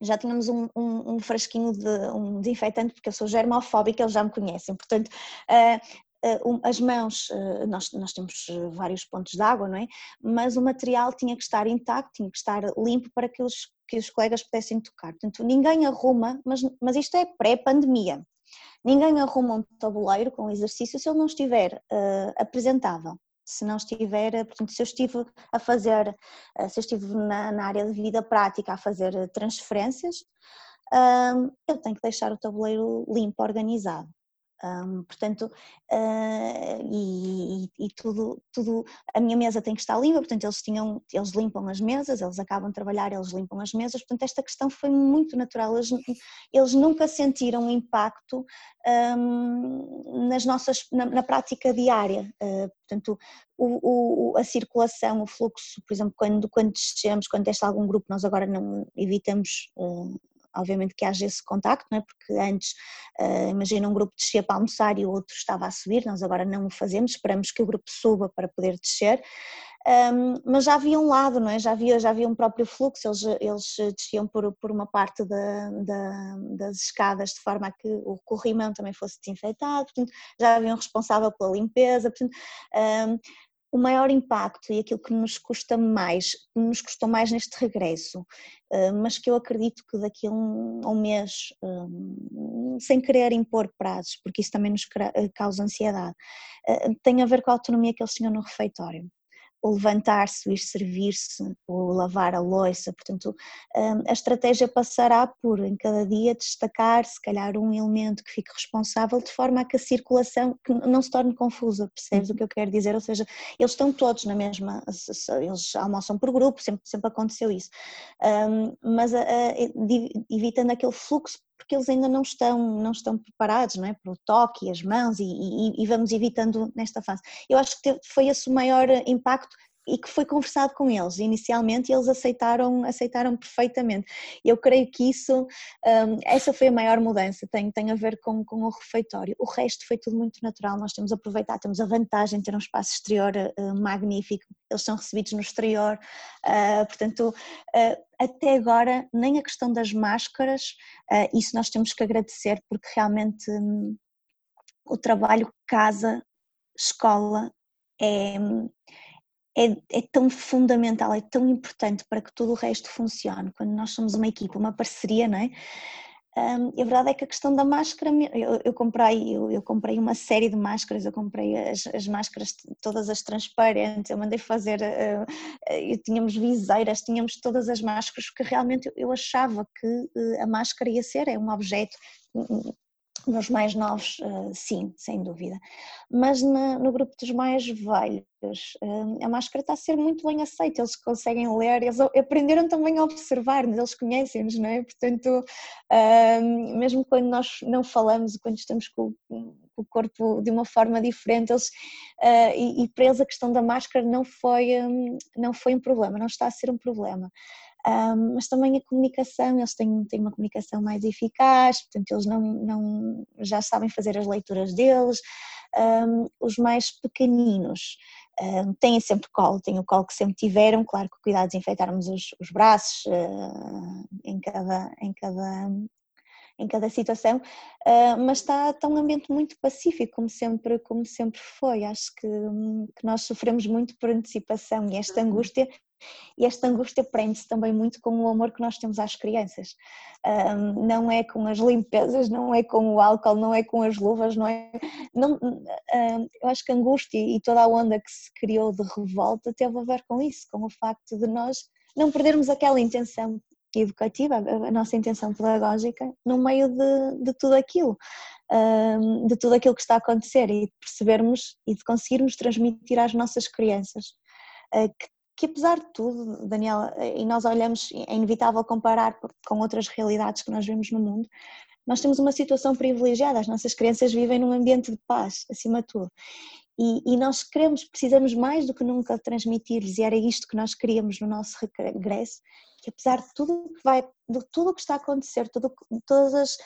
já tínhamos um, um, um, frasquinho de um desinfetante, porque eu sou germofóbica, eles já me conhecem, portanto as mãos, nós, nós temos vários pontos de água, não é? Mas o material tinha que estar intacto, tinha que estar limpo para que os, que os colegas pudessem tocar. Portanto, ninguém arruma, mas, mas isto é pré-pandemia, ninguém arruma um tabuleiro com exercício se ele não estiver uh, apresentável. Se não estiver, portanto, se eu estive a fazer, uh, se eu estive na, na, área de vida prática a fazer transferências, uh, eu tenho que deixar o tabuleiro limpo, organizado. Um, portanto, uh, e, e, tudo, tudo, a minha mesa tem que estar limpa, portanto eles tinham, eles limpam as mesas, eles acabam de trabalhar, eles limpam as mesas, portanto esta questão foi muito natural, eles, eles nunca sentiram impacto um, nas nossas, na, na prática diária, uh, portanto o, o, a circulação, o fluxo, por exemplo, quando, quando descemos, quando testa algum grupo, nós agora não evitamos uh, obviamente que haja esse contacto, não é? porque antes, uh, imagina um grupo descia para almoçar e o outro estava a subir, nós agora não o fazemos, esperamos que o grupo suba para poder descer, um, mas já havia um lado, não é? já, havia, já havia um próprio fluxo, eles, eles desciam por, por uma parte da, da, das escadas de forma a que o corrimão também fosse desinfetado, portanto, já havia um responsável pela limpeza, portanto, um, o maior impacto e aquilo que nos custa mais, que nos custou mais neste regresso, eh, mas que eu acredito que daqui a um, a um mês, eh, sem querer impor prazos, porque isso também nos eh, causa ansiedade, tem a ver com a autonomia que eles tinham no refeitório o levantar-se, o ir servir-se, o lavar a louça, portanto hum, a estratégia passará por em cada dia destacar se calhar um elemento que fique responsável de forma a que a circulação não se torne confusa, percebes o que eu quero dizer? Ou seja, eles estão todos na mesma, eles almoçam por grupo, sempre, sempre aconteceu isso, hum, mas evitando aquele fluxo porque eles ainda não estão, não estão preparados não é? para o toque, as mãos e, e, e vamos evitando nesta fase. Eu acho que foi esse o maior impacto e que foi conversado com eles inicialmente e eles aceitaram, aceitaram perfeitamente. Eu creio que isso, um, essa foi a maior mudança, tem, tem a ver com, com o refeitório. O resto foi tudo muito natural, nós temos aproveitado, temos a vantagem de ter um espaço exterior uh, magnífico, eles são recebidos no exterior, uh, portanto, uh, até agora nem a questão das máscaras, isso nós temos que agradecer porque realmente um, o trabalho casa, escola, é, é, é, tão fundamental, é tão importante para que todo o resto funcione. Quando nós somos uma equipa, uma parceria, não é? Um, e a verdade é que a questão da máscara, eu, eu comprei, eu, eu, comprei uma série de máscaras, eu comprei as, as, máscaras todas as transparentes, eu mandei fazer, uh, uh, tínhamos viseiras, tínhamos todas as máscaras, porque realmente eu achava que uh, a máscara ia ser, é um objeto nos mais novos, uh, sim, sem dúvida. Mas no grupo dos mais velhos, uh, a máscara está a ser muito bem aceita, eles conseguem ler, eles aprenderam também a observar, eles conhecem-nos, não é? Portanto, uh, mesmo quando nós não falamos, quando estamos com, o corpo de uma forma diferente, eles, e, para eles a questão da máscara não foi, não foi um problema, não está a ser um problema um, mas também a comunicação, eles têm, têm uma comunicação mais eficaz, portanto eles não, não já sabem fazer as leituras deles, um, os mais pequeninos um, têm sempre colo, têm o colo que sempre tiveram, claro que cuidado de desinfetarmos os, os braços uh, em, cada, em, cada, em cada situação, uh, mas está, está um ambiente muito pacífico, como sempre, como sempre foi. Acho que, que nós sofremos muito por antecipação e esta uhum. angústia e esta angústia prende-se também muito com o amor que nós temos às crianças. Um, não é com as limpezas, não é com o álcool, não é com as luvas, não é. Não, um, eu acho que a angústia e toda a onda que se criou de revolta teve a ver com isso, com o facto de nós não perdermos aquela intenção educativa, a nossa intenção pedagógica, no meio de, de tudo aquilo, de tudo aquilo que está a acontecer e de percebermos e de conseguirmos transmitir às nossas crianças uh, que que apesar de tudo, Daniela, e nós olhamos, é inevitável comparar com outras realidades que nós vemos no mundo, nós temos uma situação privilegiada, as nossas crianças vivem num ambiente de paz, acima de tudo. E, e nós queremos, precisamos mais do que nunca transmitir-lhes, e era isto que nós queríamos no nosso regresso, que apesar de tudo que vai, de tudo o que está a acontecer, tudo, todas as,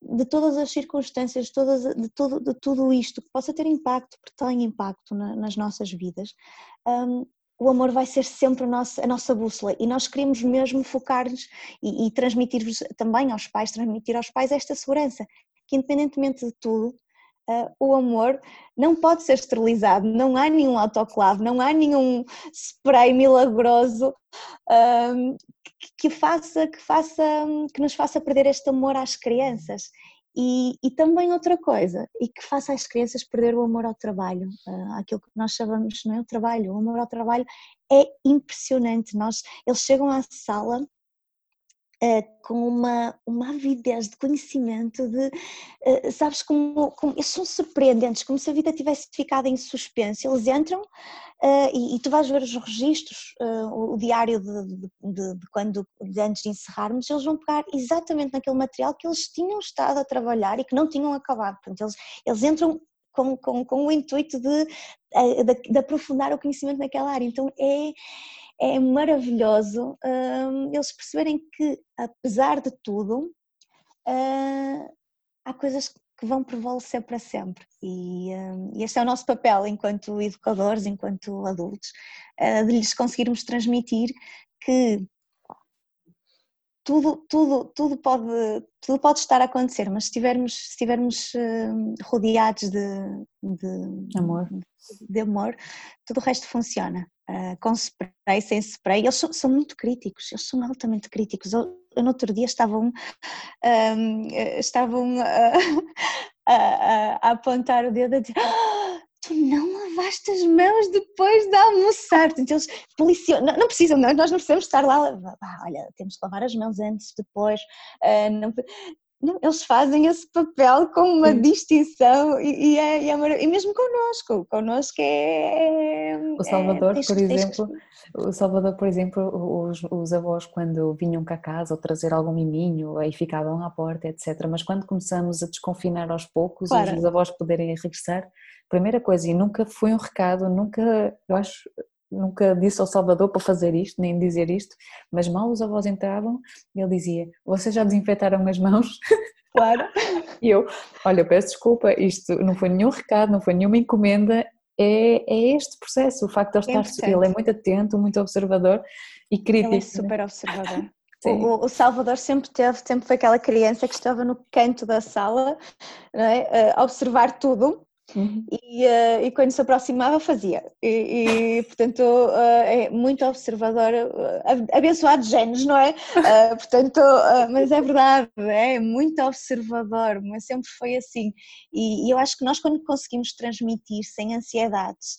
de todas as circunstâncias, de, todas, de, tudo, de tudo isto que possa ter impacto, porque tem impacto na, nas nossas vidas, um, o amor vai ser sempre a nossa, a nossa bússola e nós queremos mesmo focar-nos e, e transmitir-vos também aos pais, transmitir aos pais esta segurança, que independentemente de tudo, Uh, o amor não pode ser esterilizado, não há nenhum autoclave, não há nenhum spray milagroso uh, que, faça, que, faça, que nos faça perder este amor às crianças. E, e, também outra coisa, e que faça as crianças perder o amor ao trabalho, uh, aquilo que nós chamamos, não é o trabalho, o amor ao trabalho é impressionante. Nós, eles chegam à sala uh, com uma, uma avidez de conhecimento, de, uh, sabes, como, como, eles são surpreendentes, como se a vida tivesse ficado em suspenso. Eles entram uh, e, e, tu vais ver os registros, o, o, diário de, de, de, de quando, antes de encerrarmos, eles vão pegar exatamente naquele material que eles tinham estado a trabalhar e que não tinham acabado. Portanto, eles, eles entram com, com, com o intuito de, de, de aprofundar o conhecimento naquela área. Então é é maravilhoso uh, eles perceberem que, apesar de tudo, uh, há coisas que vão prevalecer para sempre. E, uh, e, este é o nosso papel enquanto educadores, enquanto adultos, ah, de lhes conseguirmos transmitir que tudo, tudo, tudo, pode, tudo pode estar a acontecer, mas se estivermos, se estivermos rodeados de, de, amor. de amor, tudo o resto funciona. Uh, com spray, sem spray, eles são, são, muito críticos, eles são altamente críticos. Eu, eu no outro dia estavam, um, estavam a, a, a, apontar o dedo a dizer ah, tu não lavaste as mãos depois de almoçar. Portanto, eles policiam, não, não precisam, nós não precisamos estar lá, ah, olha, temos que lavar as mãos antes, depois, uh, não, não, eles fazem esse papel com uma Sim. distinção e, e, é, e, é, e mesmo connosco, connosco é... O Salvador, é, por exemplo, o Salvador, por exemplo, os, os avós quando vinham cá a casa ou trazer algum miminho, aí ficavam à porta, etc. Mas quando começamos a desconfinar aos poucos, claro. os avós poderem regressar, primeira coisa, e nunca foi um recado, nunca, eu acho, nunca disse ao Salvador para fazer isto, nem dizer isto, mas mal os avós entravam, ele dizia: Vocês já desinfetaram as mãos? Claro. E eu, olha, peço desculpa, isto não foi nenhum recado, não foi nenhuma encomenda, é, é este processo, o facto de ele é estar, ele é muito atento, muito observador e crítico. Ele é super observador. O, o, Salvador sempre teve, sempre foi aquela criança que estava no canto da sala é? a observar tudo Uhum. E, uh, e, quando se aproximava fazia. E, e portanto uh, é muito observador, uh, abençoado genes, não é? portanto, mas é verdade, é muito observador, mas sempre foi assim. E, e eu acho que nós quando conseguimos transmitir sem ansiedades,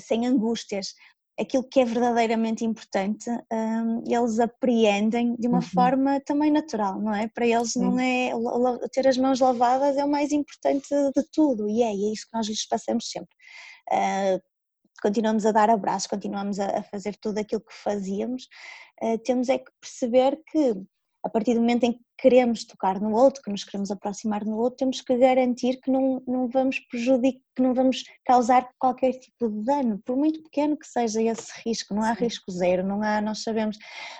sem angústias, aquilo que é verdadeiramente importante, um, eles apreendem de uma uhum. forma também natural, não é? Para eles Sim. não é ter as mãos lavadas é o mais importante de tudo e é, é isso que nós lhes passamos sempre. Uh, continuamos a dar abraços, continuamos a, fazer tudo aquilo que fazíamos, uh, temos é que perceber que a partir do momento em que queremos tocar no outro, que nos queremos aproximar no outro, temos que garantir que não, não vamos prejudicar, que não vamos causar qualquer tipo de dano, por muito pequeno que seja esse risco, não há Sim. risco zero, não há, nós sabemos,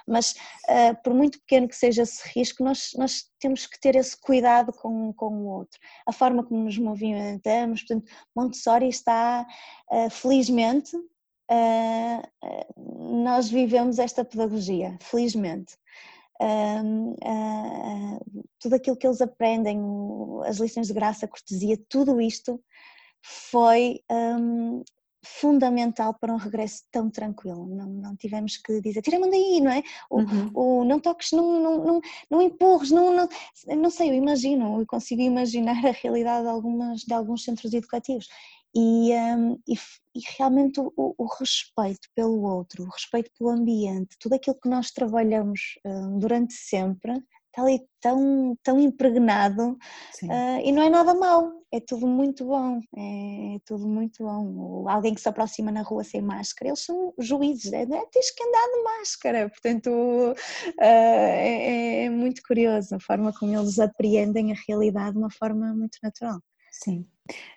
mas uh, por muito pequeno que seja esse risco, nós, nós temos que ter esse cuidado com, com o outro. A forma como nos movimentamos, portanto, Montessori está, uh, felizmente, uh, nós vivemos esta pedagogia, felizmente uh, tudo aquilo que eles aprendem, as lições de graça, cortesia, tudo isto foi um, fundamental para um regresso tão tranquilo. Não, não tivemos que dizer, tira-me daí, não é? O, uhum. o, não toques, não, não, não, não empurres, não, não, não sei, eu imagino, eu consigo imaginar a realidade de, algumas, de alguns centros educativos e, um, e, e realmente o, o, respeito pelo outro, o respeito pelo ambiente, tudo aquilo que nós trabalhamos um, durante sempre, está ali tão, tão impregnado uh, e não é nada mau, é tudo muito bom, é, é, tudo muito bom. Alguém que se aproxima na rua sem máscara, eles são juízes, é, é tens que andar de máscara, portanto uh, é, é muito curioso a forma como eles apreendem a realidade de uma forma muito natural. Sim.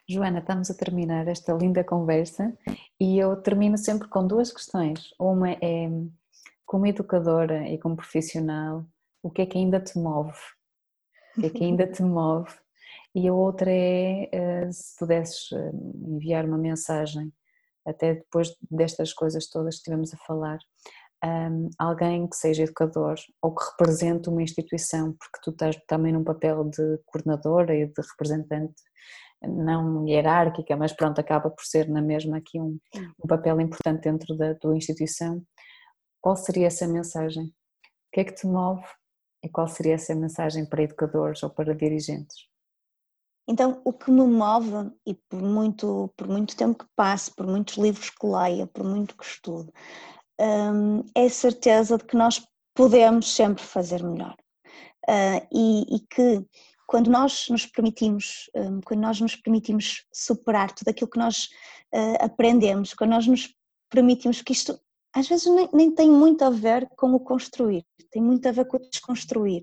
Joana, estamos a terminar esta linda conversa e eu termino sempre com duas questões. Uma é, como educadora e como profissional, o que é que ainda te move? O que é que ainda te move? E a outra é eh, se pudesses eh, enviar uma mensagem, até depois destas coisas todas que estivemos a falar, um, alguém que seja educador ou que represente uma instituição, porque tu estás também num papel de coordenadora e de representante não hierárquica, mas pronto, acaba por ser na mesma aqui um, um papel importante dentro da tua instituição. Qual seria essa mensagem? O que é que te move e qual seria essa mensagem para educadores ou para dirigentes? Então, o que me move, e por muito, por muito tempo que passe, por muitos livros que leia, por muito que estude, hum, é a certeza de que nós podemos sempre fazer melhor. Uh, e, e, que quando nós nos permitimos, um, quando nós nos permitimos superar tudo aquilo que nós uh, aprendemos, quando nós nos permitimos que isto às vezes nem, nem, tem muito a ver com o construir, tem muito a ver com o desconstruir.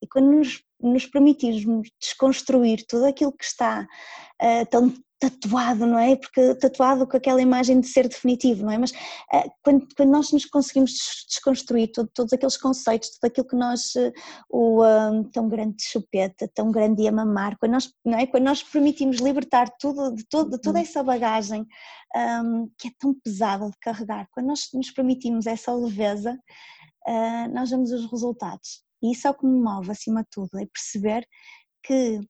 E quando nos, nos permitirmos desconstruir tudo aquilo que está uh, tão tatuado, não é? Porque tatuado com aquela imagem de ser definitivo, não é? Mas uh, quando, quando, nós nos conseguimos desconstruir todo, todos aqueles conceitos, tudo aquilo que nós, uh, o tão grande de chupeta, tão grande de amamar, quando nós, não é? quando nós permitimos libertar tudo, de, todo, de toda uhum. essa bagagem um, que é tão pesada de carregar, quando nós nos permitimos essa leveza, uh, nós vemos os resultados. E isso é o que me move acima de tudo, é perceber que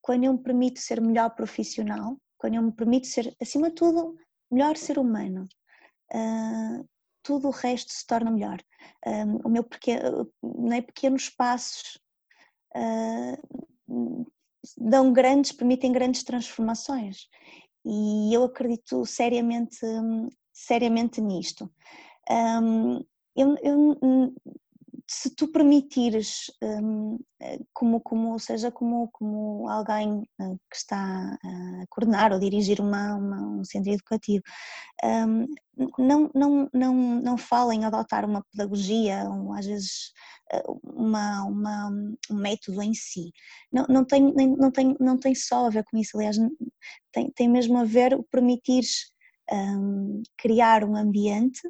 quando eu me permito ser melhor profissional, quando eu me permito ser, acima de tudo, melhor ser humano, uh, tudo o resto se torna melhor. Um, o meu pequeno, é, pequenos passos uh, dão grandes, permitem grandes transformações. E eu acredito seriamente, seriamente nisto. Um, eu, eu, se tu permitires, um, como, como, seja como, como alguém eh, que está a coordenar ou dirigir uma, uma um centro educativo, um, não, não, não, não falem adotar uma pedagogia, ou às vezes uma, uma, um método em si. Não, não, tem, não, tem, não tem só a ver com isso, aliás, tem, tem mesmo a ver o permitires criar um ambiente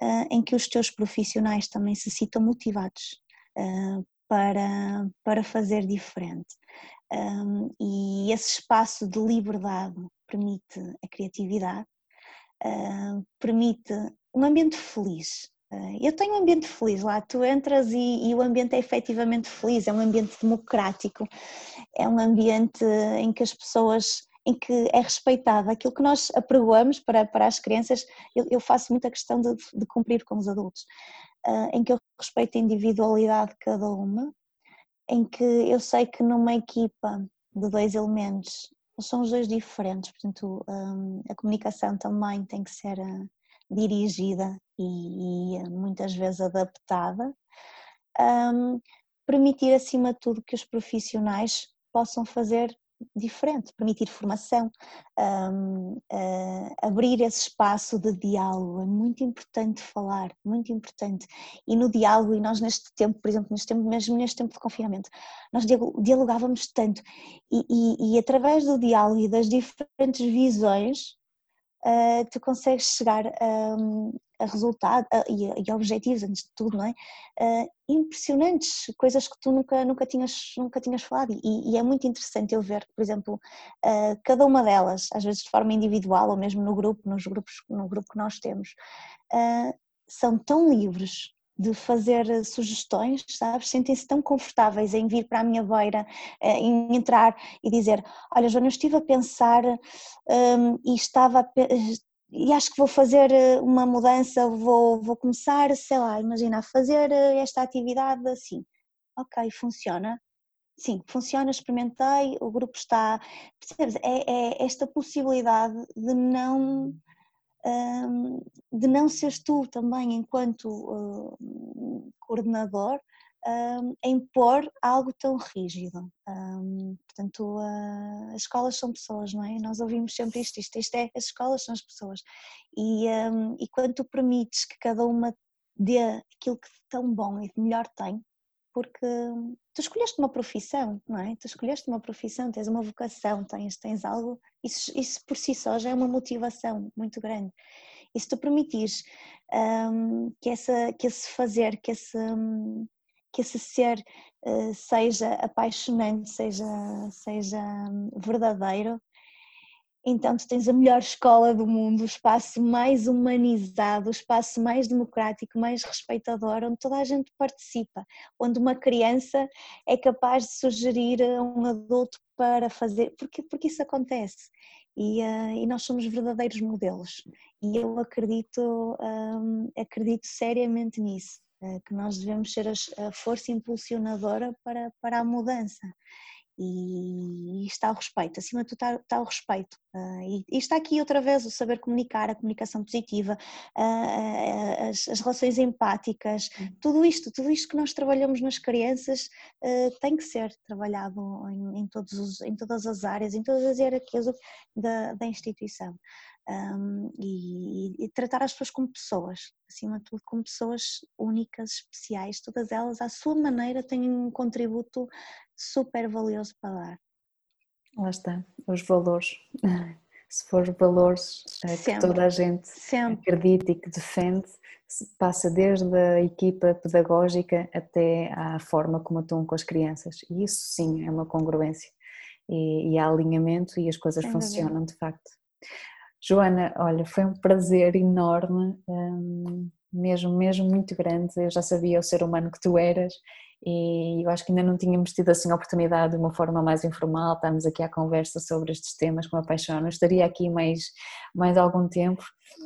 uh, em que os teus profissionais também se sintam motivados uh, para, para fazer diferente. Um, e esse espaço de liberdade permite a criatividade, uh, permite um ambiente feliz. Eu tenho um ambiente feliz lá, tu entras e, e, o ambiente é efetivamente feliz, é um ambiente democrático, é um ambiente em que as pessoas em que é respeitado aquilo que nós apregoamos para, para as crianças, eu, eu faço muita questão de, de cumprir com os adultos, uh, em que eu respeito a individualidade de cada uma, em que eu sei que numa equipa de dois elementos são os dois diferentes, portanto um, a comunicação também tem que ser uh, dirigida e, e, muitas vezes adaptada, um, permitir acima de tudo que os profissionais possam fazer diferente, permitir formação, um, uh, abrir esse espaço de diálogo, é muito importante falar, muito importante. E no diálogo, e nós neste tempo, por exemplo, neste tempo, mesmo neste tempo de confinamento, nós dialogávamos tanto, e, e, e através do diálogo e das diferentes visões, uh, tu consegues chegar a, a resultados e, e, objetivos, antes de tudo, não é? Uh, impressionantes, coisas que tu nunca, nunca, tinhas, nunca tinhas falado e, e é muito interessante eu ver, por exemplo, uh, cada uma delas, às vezes de forma individual ou mesmo no grupo, nos grupos, no grupo que nós temos, uh, são tão livres de fazer sugestões, sabes? Sentem-se tão confortáveis em vir para a minha beira, em entrar e dizer: Olha, Joana, eu estive a pensar um, e estava a, e acho que vou fazer eh, uma mudança, vou, vou começar, sei lá, imagina, a fazer eh, esta atividade assim. Ok, funciona. Sim, funciona, experimentei, o grupo está. Percebes? É, é esta possibilidade de não. Um, de não seres tu também, enquanto uh, coordenador, um, a impor algo tão rígido. Um, portanto, uh, as escolas são pessoas, não é? Nós ouvimos sempre isto, isto, isto é, as escolas são as pessoas. E, um, e quando tu permites que cada uma dê aquilo que tão bom e de melhor tem, porque tu escolheste uma profissão, não é? Tu escolheste uma profissão, tens uma vocação, tens, tens algo, isso, isso por si só já é uma motivação muito grande. E se tu permitires que, essa, que esse fazer, que esse, que esse ser uh, seja apaixonante, seja, seja hum, verdadeiro, então tu tens a melhor escola do mundo, o espaço mais humanizado, o espaço mais democrático, mais respeitador, onde toda a gente participa, onde uma criança é capaz de sugerir a um adulto para fazer, porque, porque isso acontece. E, uh, e nós somos verdadeiros modelos. E eu acredito, um, acredito seriamente nisso, que nós devemos ser a força impulsionadora para, para a mudança. E, está o respeito, acima de tudo está, está o respeito. Uh, e, e, está aqui outra vez o saber comunicar, a comunicação positiva, uh, as, as, relações empáticas, tudo isto, tudo isto que nós trabalhamos nas crianças tem que ser trabalhado em, em, todos os, em todas as áreas, em todas as hierarquias da, da instituição um, e, e, tratar as pessoas como pessoas, acima de tudo como pessoas únicas, especiais, todas elas à sua maneira têm um contributo super valioso para dar. Lá está, os valores. Se for valores sempre, que toda a gente sempre. acredita e que defende, passa desde a equipa pedagógica até à forma como atuam com as crianças. E isso sim é uma congruência. E, e há alinhamento e as coisas Sem funcionam dúvida. de facto. Joana, olha, foi um prazer enorme, um, mesmo, mesmo muito grande. Eu já sabia o ser humano que tu eras e eu acho que ainda não tínhamos tido assim a oportunidade de uma forma mais informal, estamos aqui à conversa sobre estes temas que me apaixonam. Estaria aqui mais, mais algum tempo.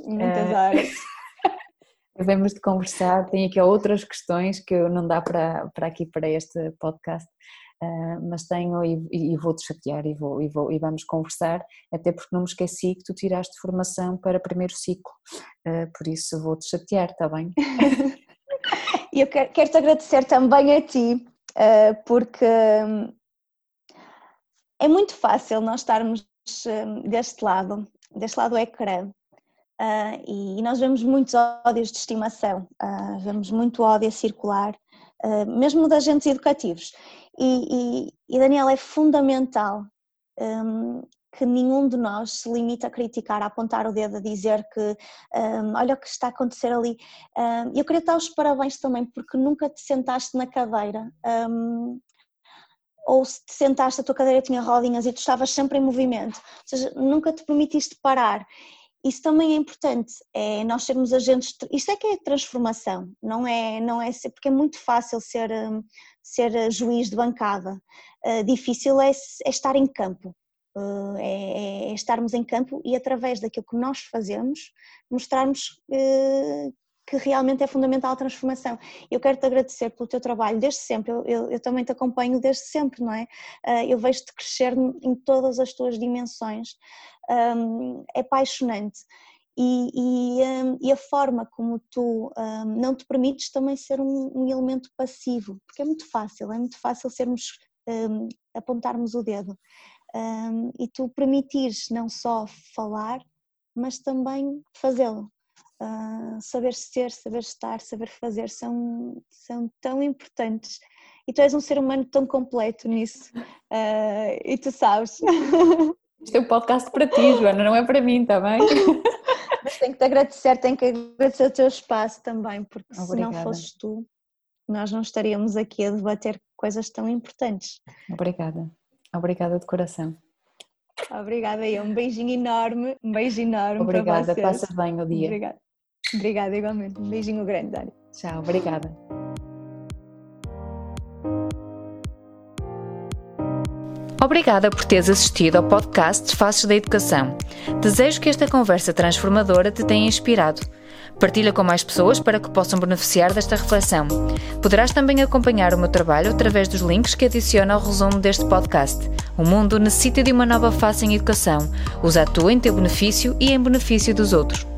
Muitas uh, horas. Devemos de conversar, tem aqui outras questões que não dá para, para aqui para este podcast, Uh, mas tenho e, e vou-te chatear e, vou, e, vou, e vamos conversar, até porque não me esqueci que tu tiraste formação para primeiro ciclo, uh, por isso vou-te chatear, está bem? E eu quero, quero, te agradecer também a ti, uh, porque hum, é muito fácil nós estarmos hum, deste lado, deste lado do ecrã, Uh, e nós vemos muitos ódios de estimação, vemos muito ódio a circular, mesmo de agentes educativos. E, e, e Daniela, é fundamental um, que nenhum de nós se limite a criticar, a apontar o dedo, a dizer que um, olha o que está a acontecer ali. Um, eu queria dar os parabéns também porque nunca te sentaste na cadeira. Um, ou se te sentaste, a tua cadeira tinha rodinhas e tu estavas sempre em movimento, ou seja, nunca te permitiste parar. Isso também é importante, é nós sermos agentes, isto é que é transformação, não é, não é porque é muito fácil ser, hum, ser eh, juiz de bancada, uh, difícil é, é, estar em campo, uh, é, é, estarmos em campo e através daquilo que nós fazemos mostrarmos uh, que realmente é fundamental a transformação. Eu quero te agradecer pelo teu trabalho desde sempre, eu, eu, eu também te acompanho desde sempre, não é? eu vejo-te crescer em todas as tuas dimensões, um, é apaixonante e, e, um, e, a forma como tu um, não te permites também ser um, um, elemento passivo, porque é muito fácil, é muito fácil sermos, apontarmos o dedo hum, e tu permitires não só falar, mas também fazê-lo. Uh, saber ser, saber estar, saber fazer são, são tão importantes e tu és um ser humano tão completo nisso uh, e tu sabes. Isto é um podcast para ti, Joana, não é para mim, está bem? Mas tenho que te agradecer, tenho que agradecer o teu espaço também, porque Obrigada. se não fosses tu, nós não estaríamos aqui a debater coisas tão importantes. Obrigada, obrigada de coração. Obrigada e um beijinho enorme, um beijo enorme obrigada, para vocês. passa bem o dia. Obrigada, obrigada igualmente, um beijinho grande, Dani. Tchau, obrigada. Obrigada por teres assistido ao podcast Faces da Educação. Desejo que esta conversa transformadora te tenha inspirado. Partilha com mais pessoas para que possam beneficiar desta reflexão. Poderás também acompanhar o meu trabalho através dos links que adiciono ao resumo deste podcast. O mundo necessita de uma nova face em educação. Usa a tua em teu benefício e em benefício dos outros.